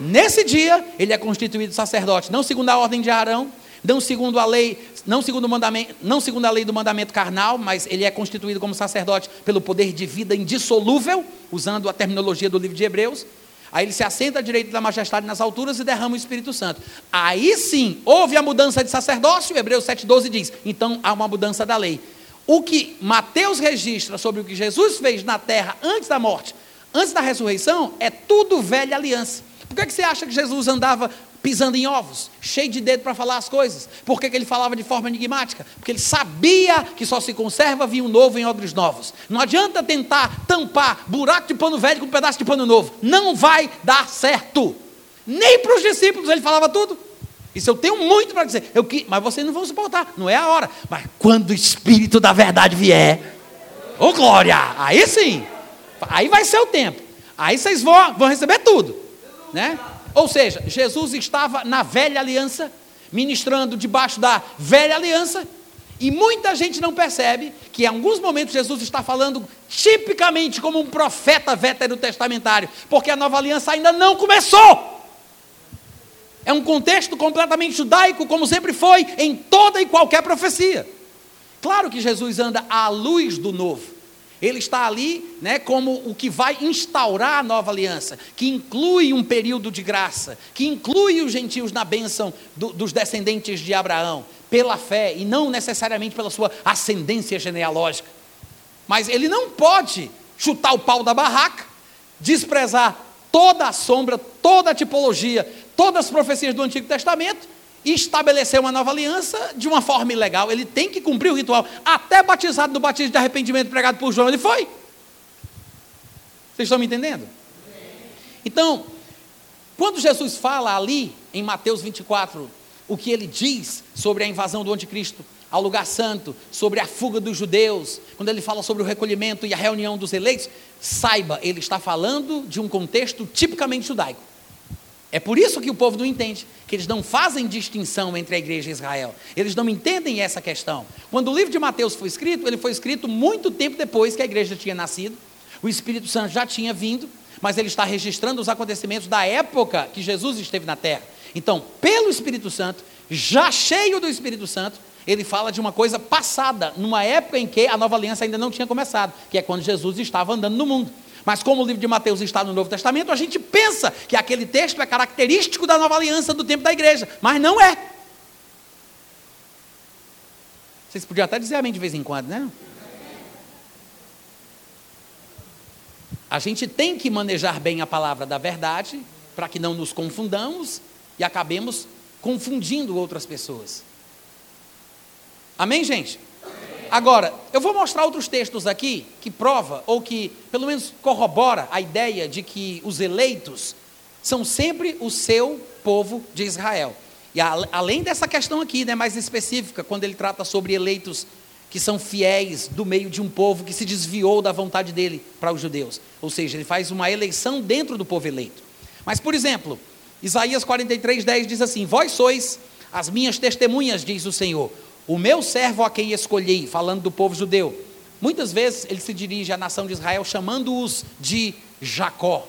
Nesse dia, ele é constituído sacerdote, não segundo a ordem de Arão, não segundo a lei, não segundo o mandamento, não segundo a lei do mandamento carnal, mas ele é constituído como sacerdote pelo poder de vida indissolúvel, usando a terminologia do livro de Hebreus. Aí ele se assenta à direita da majestade nas alturas e derrama o Espírito Santo. Aí sim, houve a mudança de sacerdócio, Hebreus 7,12 diz. Então há uma mudança da lei. O que Mateus registra sobre o que Jesus fez na terra antes da morte, antes da ressurreição, é tudo velha aliança. Por que, que você acha que Jesus andava pisando em ovos, cheio de dedo para falar as coisas? Por que, que ele falava de forma enigmática? Porque ele sabia que só se conserva vinho novo em odres novos. Não adianta tentar tampar buraco de pano velho com um pedaço de pano novo. Não vai dar certo. Nem para os discípulos ele falava tudo. Isso eu tenho muito para dizer. Eu, mas vocês não vão suportar, não é a hora. Mas quando o Espírito da verdade vier, ô oh, glória, aí sim, aí vai ser o tempo. Aí vocês vão, vão receber tudo. Né? Ou seja, Jesus estava na velha aliança, ministrando debaixo da velha aliança, e muita gente não percebe que em alguns momentos Jesus está falando tipicamente como um profeta veterotestamentário, porque a nova aliança ainda não começou. É um contexto completamente judaico, como sempre foi em toda e qualquer profecia. Claro que Jesus anda à luz do novo. Ele está ali né, como o que vai instaurar a nova aliança, que inclui um período de graça, que inclui os gentios na bênção do, dos descendentes de Abraão, pela fé e não necessariamente pela sua ascendência genealógica. Mas ele não pode chutar o pau da barraca, desprezar toda a sombra, toda a tipologia, todas as profecias do Antigo Testamento e estabelecer uma nova aliança de uma forma ilegal. Ele tem que cumprir o ritual. Até batizado do batismo de arrependimento pregado por João, ele foi. Vocês estão me entendendo? Então, quando Jesus fala ali, em Mateus 24, o que ele diz sobre a invasão do anticristo ao lugar santo, sobre a fuga dos judeus, quando ele fala sobre o recolhimento e a reunião dos eleitos, saiba, ele está falando de um contexto tipicamente judaico. É por isso que o povo não entende, que eles não fazem distinção entre a igreja e Israel. Eles não entendem essa questão. Quando o livro de Mateus foi escrito, ele foi escrito muito tempo depois que a igreja tinha nascido. O Espírito Santo já tinha vindo, mas ele está registrando os acontecimentos da época que Jesus esteve na terra. Então, pelo Espírito Santo, já cheio do Espírito Santo, ele fala de uma coisa passada, numa época em que a nova aliança ainda não tinha começado, que é quando Jesus estava andando no mundo. Mas como o livro de Mateus está no Novo Testamento, a gente pensa que aquele texto é característico da nova aliança do tempo da igreja, mas não é. Vocês podiam até dizer amém de vez em quando, né? A gente tem que manejar bem a palavra da verdade, para que não nos confundamos e acabemos confundindo outras pessoas. Amém, gente? Agora, eu vou mostrar outros textos aqui que prova, ou que pelo menos corrobora a ideia de que os eleitos são sempre o seu povo de Israel. E a, além dessa questão aqui, né, mais específica, quando ele trata sobre eleitos que são fiéis do meio de um povo que se desviou da vontade dele para os judeus. Ou seja, ele faz uma eleição dentro do povo eleito. Mas, por exemplo, Isaías 43, 10 diz assim: Vós sois as minhas testemunhas, diz o Senhor o meu servo a quem escolhi, falando do povo judeu. Muitas vezes ele se dirige à nação de Israel chamando-os de Jacó.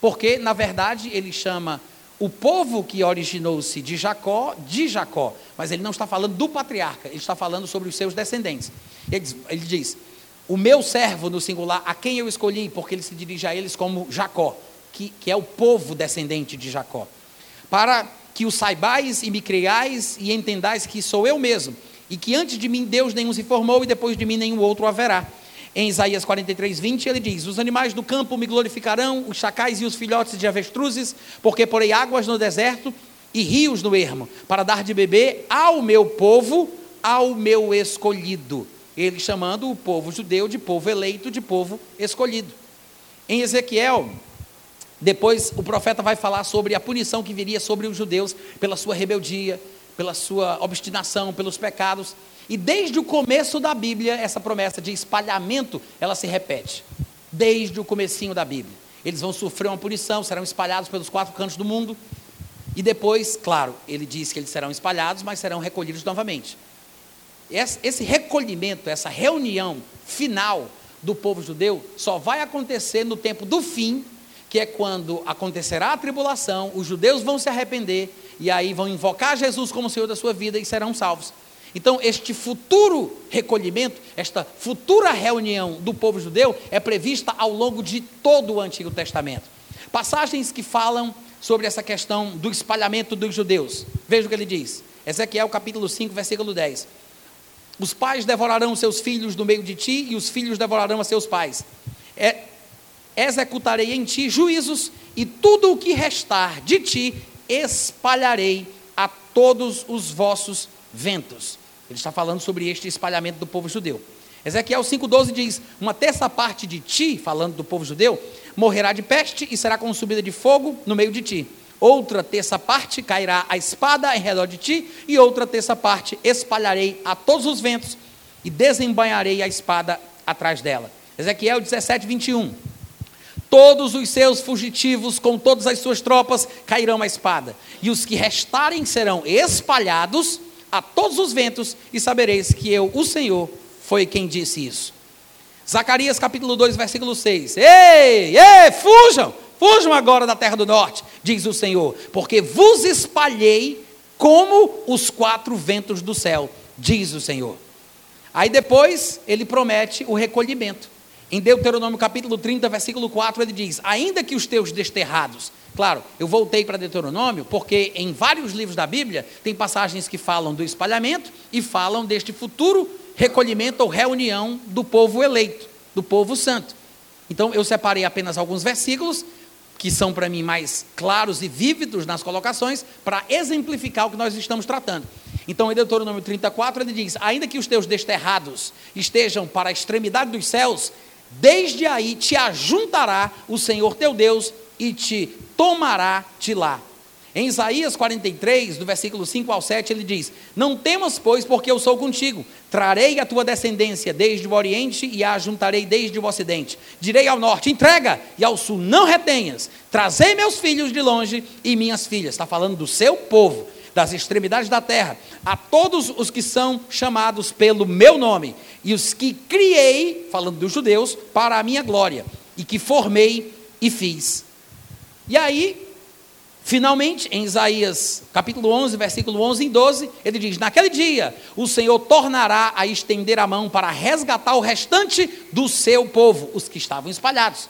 Porque, na verdade, ele chama o povo que originou-se de Jacó, de Jacó. Mas ele não está falando do patriarca, ele está falando sobre os seus descendentes. Ele diz, ele diz o meu servo, no singular, a quem eu escolhi, porque ele se dirige a eles como Jacó, que, que é o povo descendente de Jacó. Para que o saibais e me criais e entendais que sou eu mesmo. e que antes de mim Deus nenhum se formou e depois de mim nenhum outro haverá. Em Isaías 43, 20, ele diz: Os animais do campo me glorificarão, os chacais e os filhotes de avestruzes, porque porei águas no deserto e rios no ermo, para dar de beber ao meu povo, ao meu escolhido. Ele chamando o povo judeu de povo eleito, de povo escolhido. Em Ezequiel, depois o profeta vai falar sobre a punição que viria sobre os judeus pela sua rebeldia, pela sua obstinação, pelos pecados. E desde o começo da Bíblia, essa promessa de espalhamento, ela se repete. Desde o comecinho da Bíblia. Eles vão sofrer uma punição, serão espalhados pelos quatro cantos do mundo. E depois, claro, ele diz que eles serão espalhados, mas serão recolhidos novamente. Esse recolhimento, essa reunião final do povo judeu, só vai acontecer no tempo do fim, que é quando acontecerá a tribulação, os judeus vão se arrepender e aí vão invocar Jesus como Senhor da sua vida e serão salvos. Então, este futuro recolhimento, esta futura reunião do povo judeu é prevista ao longo de todo o Antigo Testamento. Passagens que falam sobre essa questão do espalhamento dos judeus. Veja o que ele diz. Ezequiel capítulo 5, versículo 10. Os pais devorarão seus filhos no meio de ti, e os filhos devorarão a seus pais. É, executarei em ti juízos, e tudo o que restar de ti espalharei a todos os vossos ventos. Ele está falando sobre este espalhamento do povo judeu. Ezequiel 5,12 diz: Uma terça parte de ti, falando do povo judeu, morrerá de peste e será consumida de fogo no meio de ti. Outra terça parte cairá a espada em redor de ti, e outra terça parte espalharei a todos os ventos e desembanharei a espada atrás dela. Ezequiel 17, 21. Todos os seus fugitivos, com todas as suas tropas, cairão à espada, e os que restarem serão espalhados a todos os ventos, e sabereis que eu, o Senhor, foi quem disse isso. Zacarias capítulo 2, versículo 6. Ei, ei, fujam, fujam agora da terra do norte, diz o Senhor, porque vos espalhei como os quatro ventos do céu, diz o Senhor. Aí depois ele promete o recolhimento. Em Deuteronômio capítulo 30, versículo 4, ele diz: Ainda que os teus desterrados. Claro, eu voltei para Deuteronômio porque em vários livros da Bíblia tem passagens que falam do espalhamento e falam deste futuro recolhimento ou reunião do povo eleito, do povo santo. Então eu separei apenas alguns versículos que são para mim mais claros e vívidos nas colocações para exemplificar o que nós estamos tratando. Então, em Deuteronômio 34, ele diz: Ainda que os teus desterrados estejam para a extremidade dos céus, desde aí te ajuntará o Senhor teu Deus e te tomará de lá. Em Isaías 43, do versículo 5 ao 7, ele diz: Não temas, pois, porque eu sou contigo. Trarei a tua descendência desde o oriente e a juntarei desde o ocidente. Direi ao norte: entrega, e ao sul: não retenhas. Trazei meus filhos de longe e minhas filhas. Está falando do seu povo, das extremidades da terra, a todos os que são chamados pelo meu nome, e os que criei, falando dos judeus, para a minha glória, e que formei e fiz. E aí, Finalmente, em Isaías capítulo 11, versículo 11 e 12, ele diz: Naquele dia o Senhor tornará a estender a mão para resgatar o restante do seu povo, os que estavam espalhados,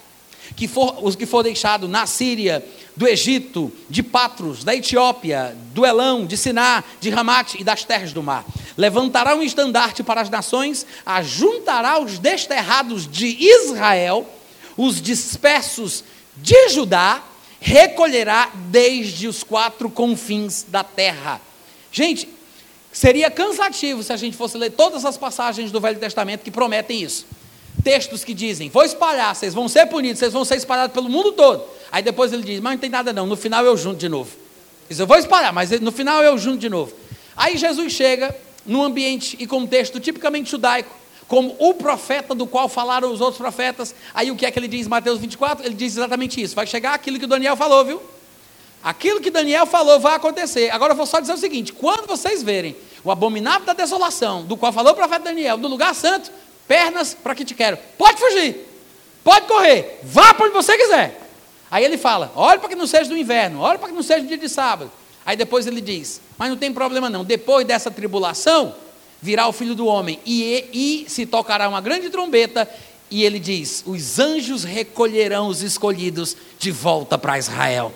que for, os que foram deixados na Síria, do Egito, de Patros, da Etiópia, do Elão, de Siná, de Ramate e das terras do mar. Levantará um estandarte para as nações, ajuntará os desterrados de Israel, os dispersos de Judá recolherá desde os quatro confins da terra. Gente, seria cansativo se a gente fosse ler todas as passagens do Velho Testamento que prometem isso. Textos que dizem, vou espalhar, vocês vão ser punidos, vocês vão ser espalhados pelo mundo todo. Aí depois ele diz, mas não tem nada não, no final eu junto de novo. Diz, eu vou espalhar, mas no final eu junto de novo. Aí Jesus chega num ambiente e contexto tipicamente judaico, como o profeta do qual falaram os outros profetas. Aí o que é que ele diz em Mateus 24? Ele diz exatamente isso. Vai chegar aquilo que o Daniel falou, viu? Aquilo que Daniel falou vai acontecer. Agora eu vou só dizer o seguinte: quando vocês verem o abominável da desolação, do qual falou o profeta Daniel, do lugar santo, pernas para que te quero. Pode fugir, pode correr, vá para onde você quiser. Aí ele fala: olhe para que não seja do inverno, olhe para que não seja dia de sábado. Aí depois ele diz: mas não tem problema não, depois dessa tribulação, virá o filho do homem, e, e se tocará uma grande trombeta, e ele diz: os anjos recolherão os escolhidos de volta para Israel.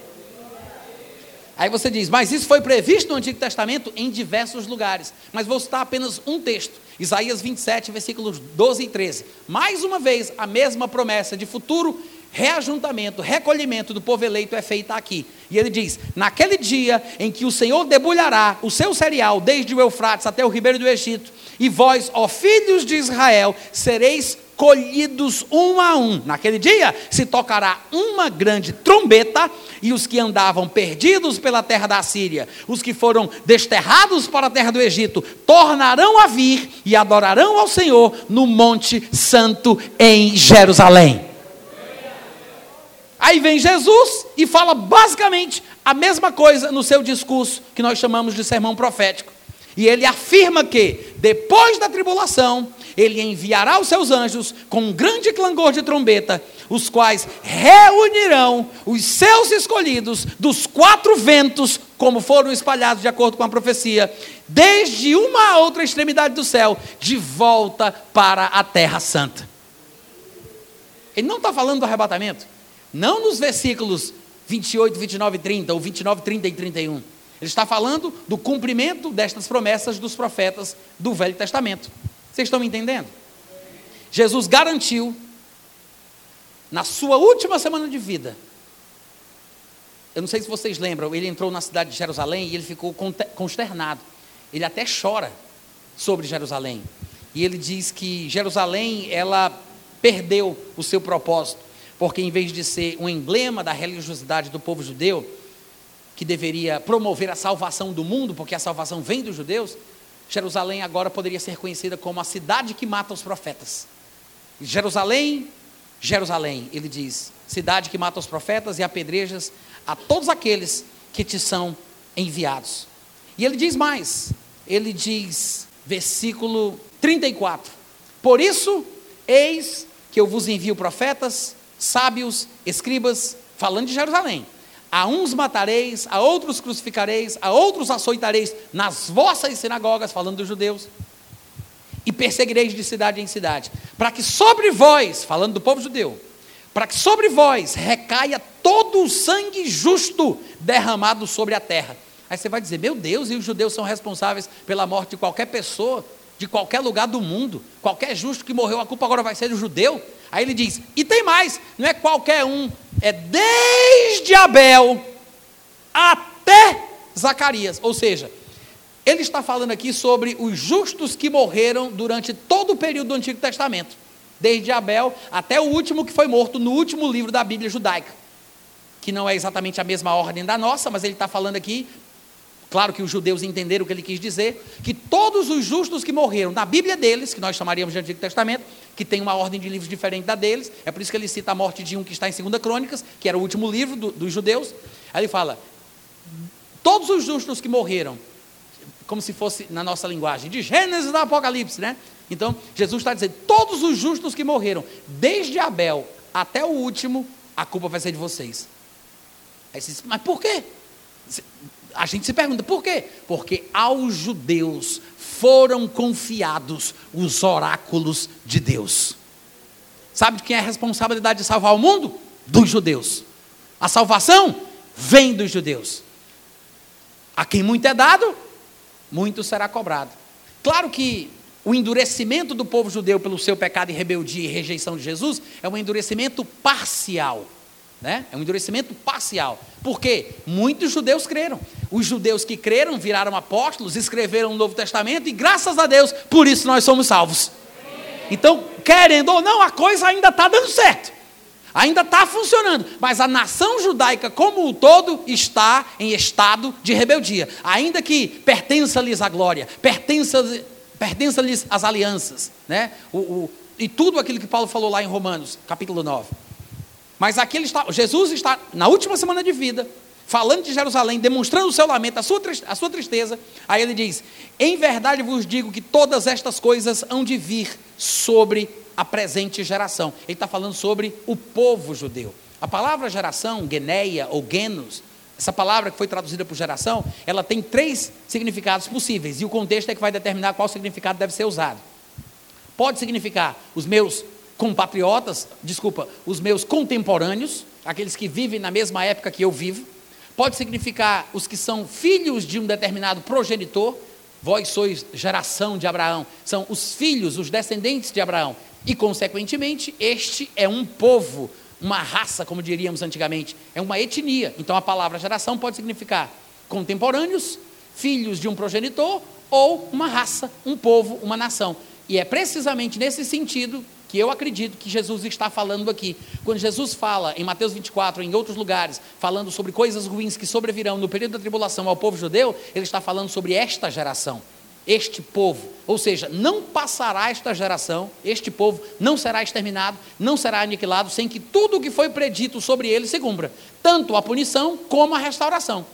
Aí você diz, mas isso foi previsto no Antigo Testamento em diversos lugares. Mas vou citar apenas um texto, Isaías 27, versículos 12 e 13. Mais uma vez, a mesma promessa de futuro reajuntamento, recolhimento do povo eleito é feita aqui. E ele diz: Naquele dia em que o Senhor debulhará o seu cereal, desde o Eufrates até o ribeiro do Egito, e vós, ó filhos de Israel, sereis colhidos um a um. Naquele dia se tocará uma grande trombeta, e os que andavam perdidos pela terra da Síria, os que foram desterrados para a terra do Egito, tornarão a vir e adorarão ao Senhor no Monte Santo em Jerusalém. Aí vem Jesus e fala basicamente a mesma coisa no seu discurso, que nós chamamos de sermão profético. E ele afirma que, depois da tribulação, ele enviará os seus anjos com um grande clangor de trombeta, os quais reunirão os seus escolhidos dos quatro ventos, como foram espalhados de acordo com a profecia, desde uma a outra extremidade do céu, de volta para a terra santa. Ele não está falando do arrebatamento, não nos versículos 28, 29 e 30, ou 29, 30 e 31. Ele está falando do cumprimento destas promessas dos profetas do Velho Testamento. Vocês estão me entendendo? Jesus garantiu, na sua última semana de vida, eu não sei se vocês lembram, ele entrou na cidade de Jerusalém e ele ficou consternado. Ele até chora sobre Jerusalém. E ele diz que Jerusalém, ela perdeu o seu propósito, porque em vez de ser um emblema da religiosidade do povo judeu, que deveria promover a salvação do mundo, porque a salvação vem dos judeus, Jerusalém agora poderia ser conhecida como a cidade que mata os profetas. Jerusalém, Jerusalém, ele diz, cidade que mata os profetas e apedrejas a todos aqueles que te são enviados. E ele diz mais, ele diz, versículo 34: Por isso, eis que eu vos envio profetas, sábios, escribas, falando de Jerusalém a uns matareis, a outros crucificareis, a outros açoitareis nas vossas sinagogas, falando dos judeus, e perseguireis de cidade em cidade, para que sobre vós, falando do povo judeu, para que sobre vós recaia todo o sangue justo derramado sobre a terra. Aí você vai dizer, meu Deus, e os judeus são responsáveis pela morte de qualquer pessoa, de qualquer lugar do mundo, qualquer justo que morreu, a culpa agora vai ser do judeu? Aí ele diz: e tem mais, não é qualquer um, é desde Abel até Zacarias. Ou seja, ele está falando aqui sobre os justos que morreram durante todo o período do Antigo Testamento, desde Abel até o último que foi morto no último livro da Bíblia judaica, que não é exatamente a mesma ordem da nossa, mas ele está falando aqui Claro que os judeus entenderam o que ele quis dizer, que todos os justos que morreram na Bíblia deles, que nós chamaríamos de Antigo Testamento, que tem uma ordem de livros diferente da deles, é por isso que ele cita a morte de um que está em 2 Crônicas, que era o último livro do, dos judeus. Aí ele fala: todos os justos que morreram, como se fosse na nossa linguagem, de Gênesis do Apocalipse, né? Então, Jesus está dizendo: todos os justos que morreram, desde Abel até o último, a culpa vai ser de vocês. Aí você diz, mas por quê? A gente se pergunta por quê? Porque aos judeus foram confiados os oráculos de Deus. Sabe quem é a responsabilidade de salvar o mundo? Dos judeus. A salvação vem dos judeus. A quem muito é dado, muito será cobrado. Claro que o endurecimento do povo judeu pelo seu pecado e rebeldia e rejeição de Jesus é um endurecimento parcial. Né? É um endurecimento parcial. Por quê? Muitos judeus creram. Os judeus que creram viraram apóstolos, escreveram o Novo Testamento e, graças a Deus, por isso nós somos salvos. Então, querendo ou não, a coisa ainda está dando certo. Ainda está funcionando, mas a nação judaica como um todo está em estado de rebeldia. Ainda que pertença-lhes a glória, pertença-lhes pertença as alianças, né? O, o, e tudo aquilo que Paulo falou lá em Romanos, capítulo 9. Mas aqui está, Jesus está na última semana de vida, falando de Jerusalém, demonstrando o seu lamento, a sua, a sua tristeza. Aí ele diz: Em verdade vos digo que todas estas coisas hão de vir sobre a presente geração. Ele está falando sobre o povo judeu. A palavra geração, geneia ou genos, essa palavra que foi traduzida por geração, ela tem três significados possíveis, e o contexto é que vai determinar qual significado deve ser usado. Pode significar os meus compatriotas, desculpa, os meus contemporâneos, aqueles que vivem na mesma época que eu vivo. pode significar os que são filhos de um determinado progenitor. Vós sois geração de Abraão, são os filhos, os descendentes de Abraão. E, consequentemente, este é um povo, uma raça, como diríamos antigamente, é uma etnia. Então, a palavra geração pode significar contemporâneos, filhos de um progenitor, ou uma raça, um povo, uma nação. E é precisamente nesse sentido que eu acredito que Jesus está falando aqui. Quando Jesus fala em Mateus 24, em outros lugares, falando sobre coisas ruins que sobrevirão no período da tribulação ao povo judeu, ele está falando sobre esta geração, este povo. Ou seja, não passará esta geração, este povo não será exterminado, não será aniquilado, sem que tudo o que foi predito sobre ele se cumpra, tanto a punição como a restauração.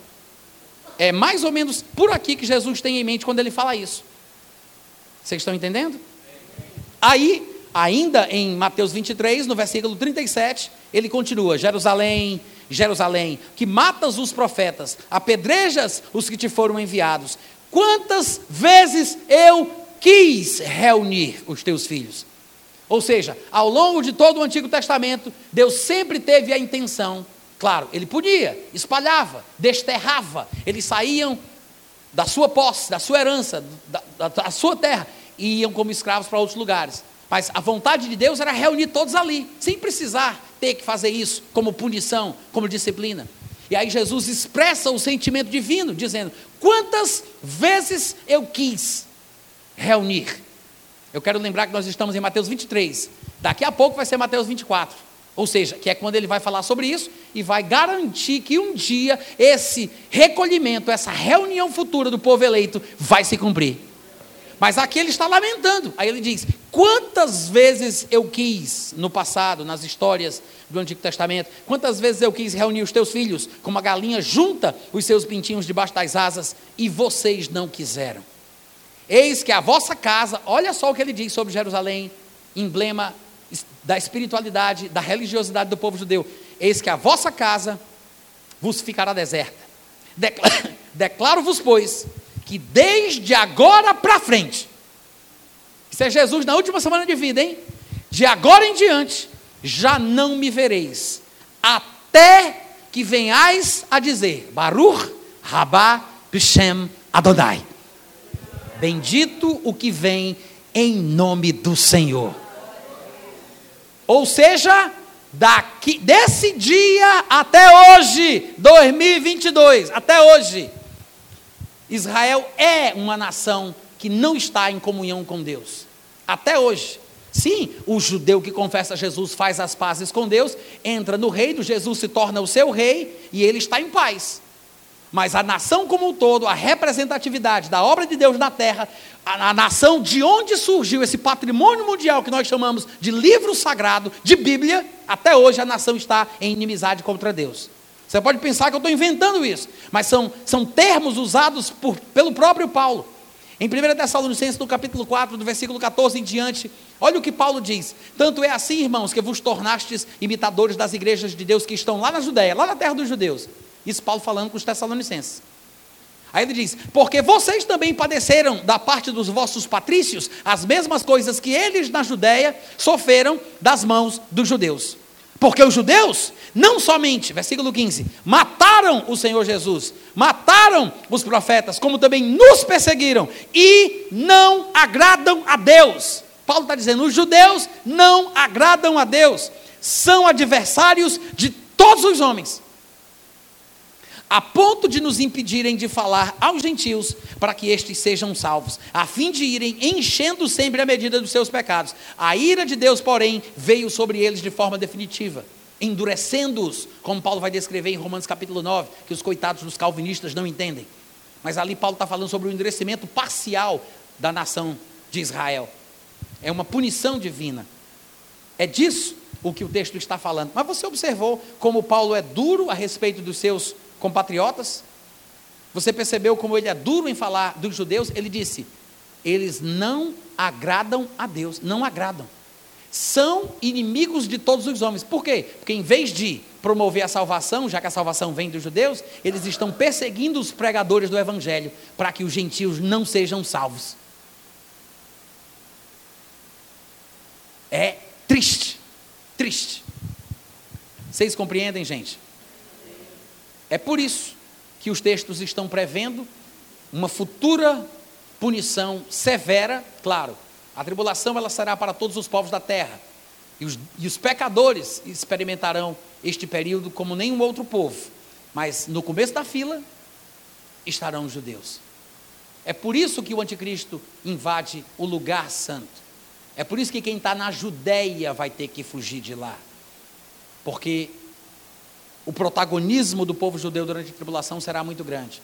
É mais ou menos por aqui que Jesus tem em mente quando ele fala isso. Vocês estão entendendo? Aí ainda em Mateus 23, no versículo 37, ele continua: Jerusalém, Jerusalém, que matas os profetas, apedrejas os que te foram enviados. Quantas vezes eu quis reunir os teus filhos? Ou seja, ao longo de todo o Antigo Testamento, Deus sempre teve a intenção, claro, ele podia, espalhava, desterrava, eles saíam da sua posse, da sua herança, da, da, da sua terra, e iam como escravos para outros lugares. Mas a vontade de Deus era reunir todos ali, sem precisar ter que fazer isso como punição, como disciplina. E aí Jesus expressa o sentimento divino, dizendo: Quantas vezes eu quis reunir? Eu quero lembrar que nós estamos em Mateus 23. Daqui a pouco vai ser Mateus 24. Ou seja, que é quando ele vai falar sobre isso e vai garantir que um dia esse recolhimento, essa reunião futura do povo eleito vai se cumprir. Mas aqui ele está lamentando. Aí ele diz: Quantas vezes eu quis, no passado, nas histórias do Antigo Testamento, quantas vezes eu quis reunir os teus filhos, como a galinha junta os seus pintinhos debaixo das asas, e vocês não quiseram. Eis que a vossa casa, olha só o que ele diz sobre Jerusalém, emblema da espiritualidade, da religiosidade do povo judeu. Eis que a vossa casa vos ficará deserta. [COUGHS] Declaro-vos, pois, que desde agora para frente, isso é Jesus na última semana de vida, hein? De agora em diante, já não me vereis, até que venhais a dizer: Baruch Rabá Bishem Adonai. Bendito o que vem em nome do Senhor. Ou seja, daqui desse dia até hoje, 2022, até hoje, Israel é uma nação que não está em comunhão com Deus. Até hoje. Sim, o judeu que confessa Jesus faz as pazes com Deus, entra no reino, Jesus se torna o seu rei e ele está em paz. Mas a nação como um todo, a representatividade da obra de Deus na terra, a, a, nação de onde surgiu esse patrimônio mundial que nós chamamos de livro sagrado, de Bíblia, até hoje a nação está em inimizade contra Deus. Você pode pensar que eu estou inventando isso, mas são, são termos usados por, pelo próprio Paulo. Em 1 Tessalonicenses, no capítulo 4, do versículo 14 em diante, olha o que Paulo diz: Tanto é assim, irmãos, que vos tornastes imitadores das igrejas de Deus que estão lá na Judéia, lá na terra dos judeus. Isso Paulo falando com os Tessalonicenses. Aí ele diz: Porque vocês também padeceram da parte dos vossos patrícios as mesmas coisas que eles na Judéia sofreram das mãos dos judeus. Porque os judeus, não somente, versículo 15, mataram o Senhor Jesus, mataram os profetas, como também nos perseguiram e não agradam a Deus. Paulo está dizendo: os judeus não agradam a Deus, são adversários de todos os homens a ponto de nos impedirem de falar aos gentios para que estes sejam salvos, a fim de irem enchendo sempre a medida dos seus pecados. A ira de Deus, porém, veio sobre eles de forma definitiva, endurecendo-os, como Paulo vai descrever em Romanos capítulo 9, que os coitados dos calvinistas não entendem. Mas ali Paulo está falando sobre o endurecimento parcial da nação de Israel. É uma punição divina. É disso o que o texto está falando. Mas você observou como Paulo é duro a respeito dos seus compatriotas? Você percebeu como ele é duro em falar dos judeus? Ele disse: eles não agradam a Deus, não agradam. São inimigos de todos os homens. Por quê? Porque em vez de promover a salvação, já que a salvação vem dos judeus, eles estão perseguindo os pregadores do evangelho para que os gentios não sejam salvos. É triste, triste. Vocês compreendem, gente? É por isso que os textos estão prevendo uma futura punição severa, claro. A tribulação ela será para todos os povos da terra. E os, e os pecadores experimentarão este período como nenhum outro povo. Mas no começo da fila estarão os judeus. É por isso que o anticristo invade o lugar santo. É por isso que quem está na Judéia vai ter que fugir de lá. Porque o protagonismo do povo judeu durante a tribulação será muito grande.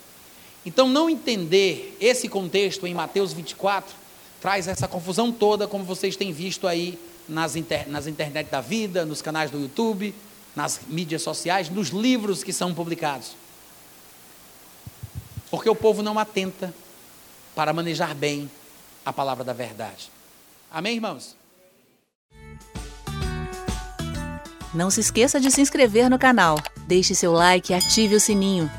Então, não entender esse contexto em Mateus 24 traz essa confusão toda, como vocês têm visto aí nas, inter, nas internet da vida, nos canais do YouTube, nas mídias sociais, nos livros que são publicados. Porque o povo não atenta para manejar bem a palavra da verdade. Amém, irmãos? Não se esqueça de se inscrever no canal, deixe seu like e ative o sininho.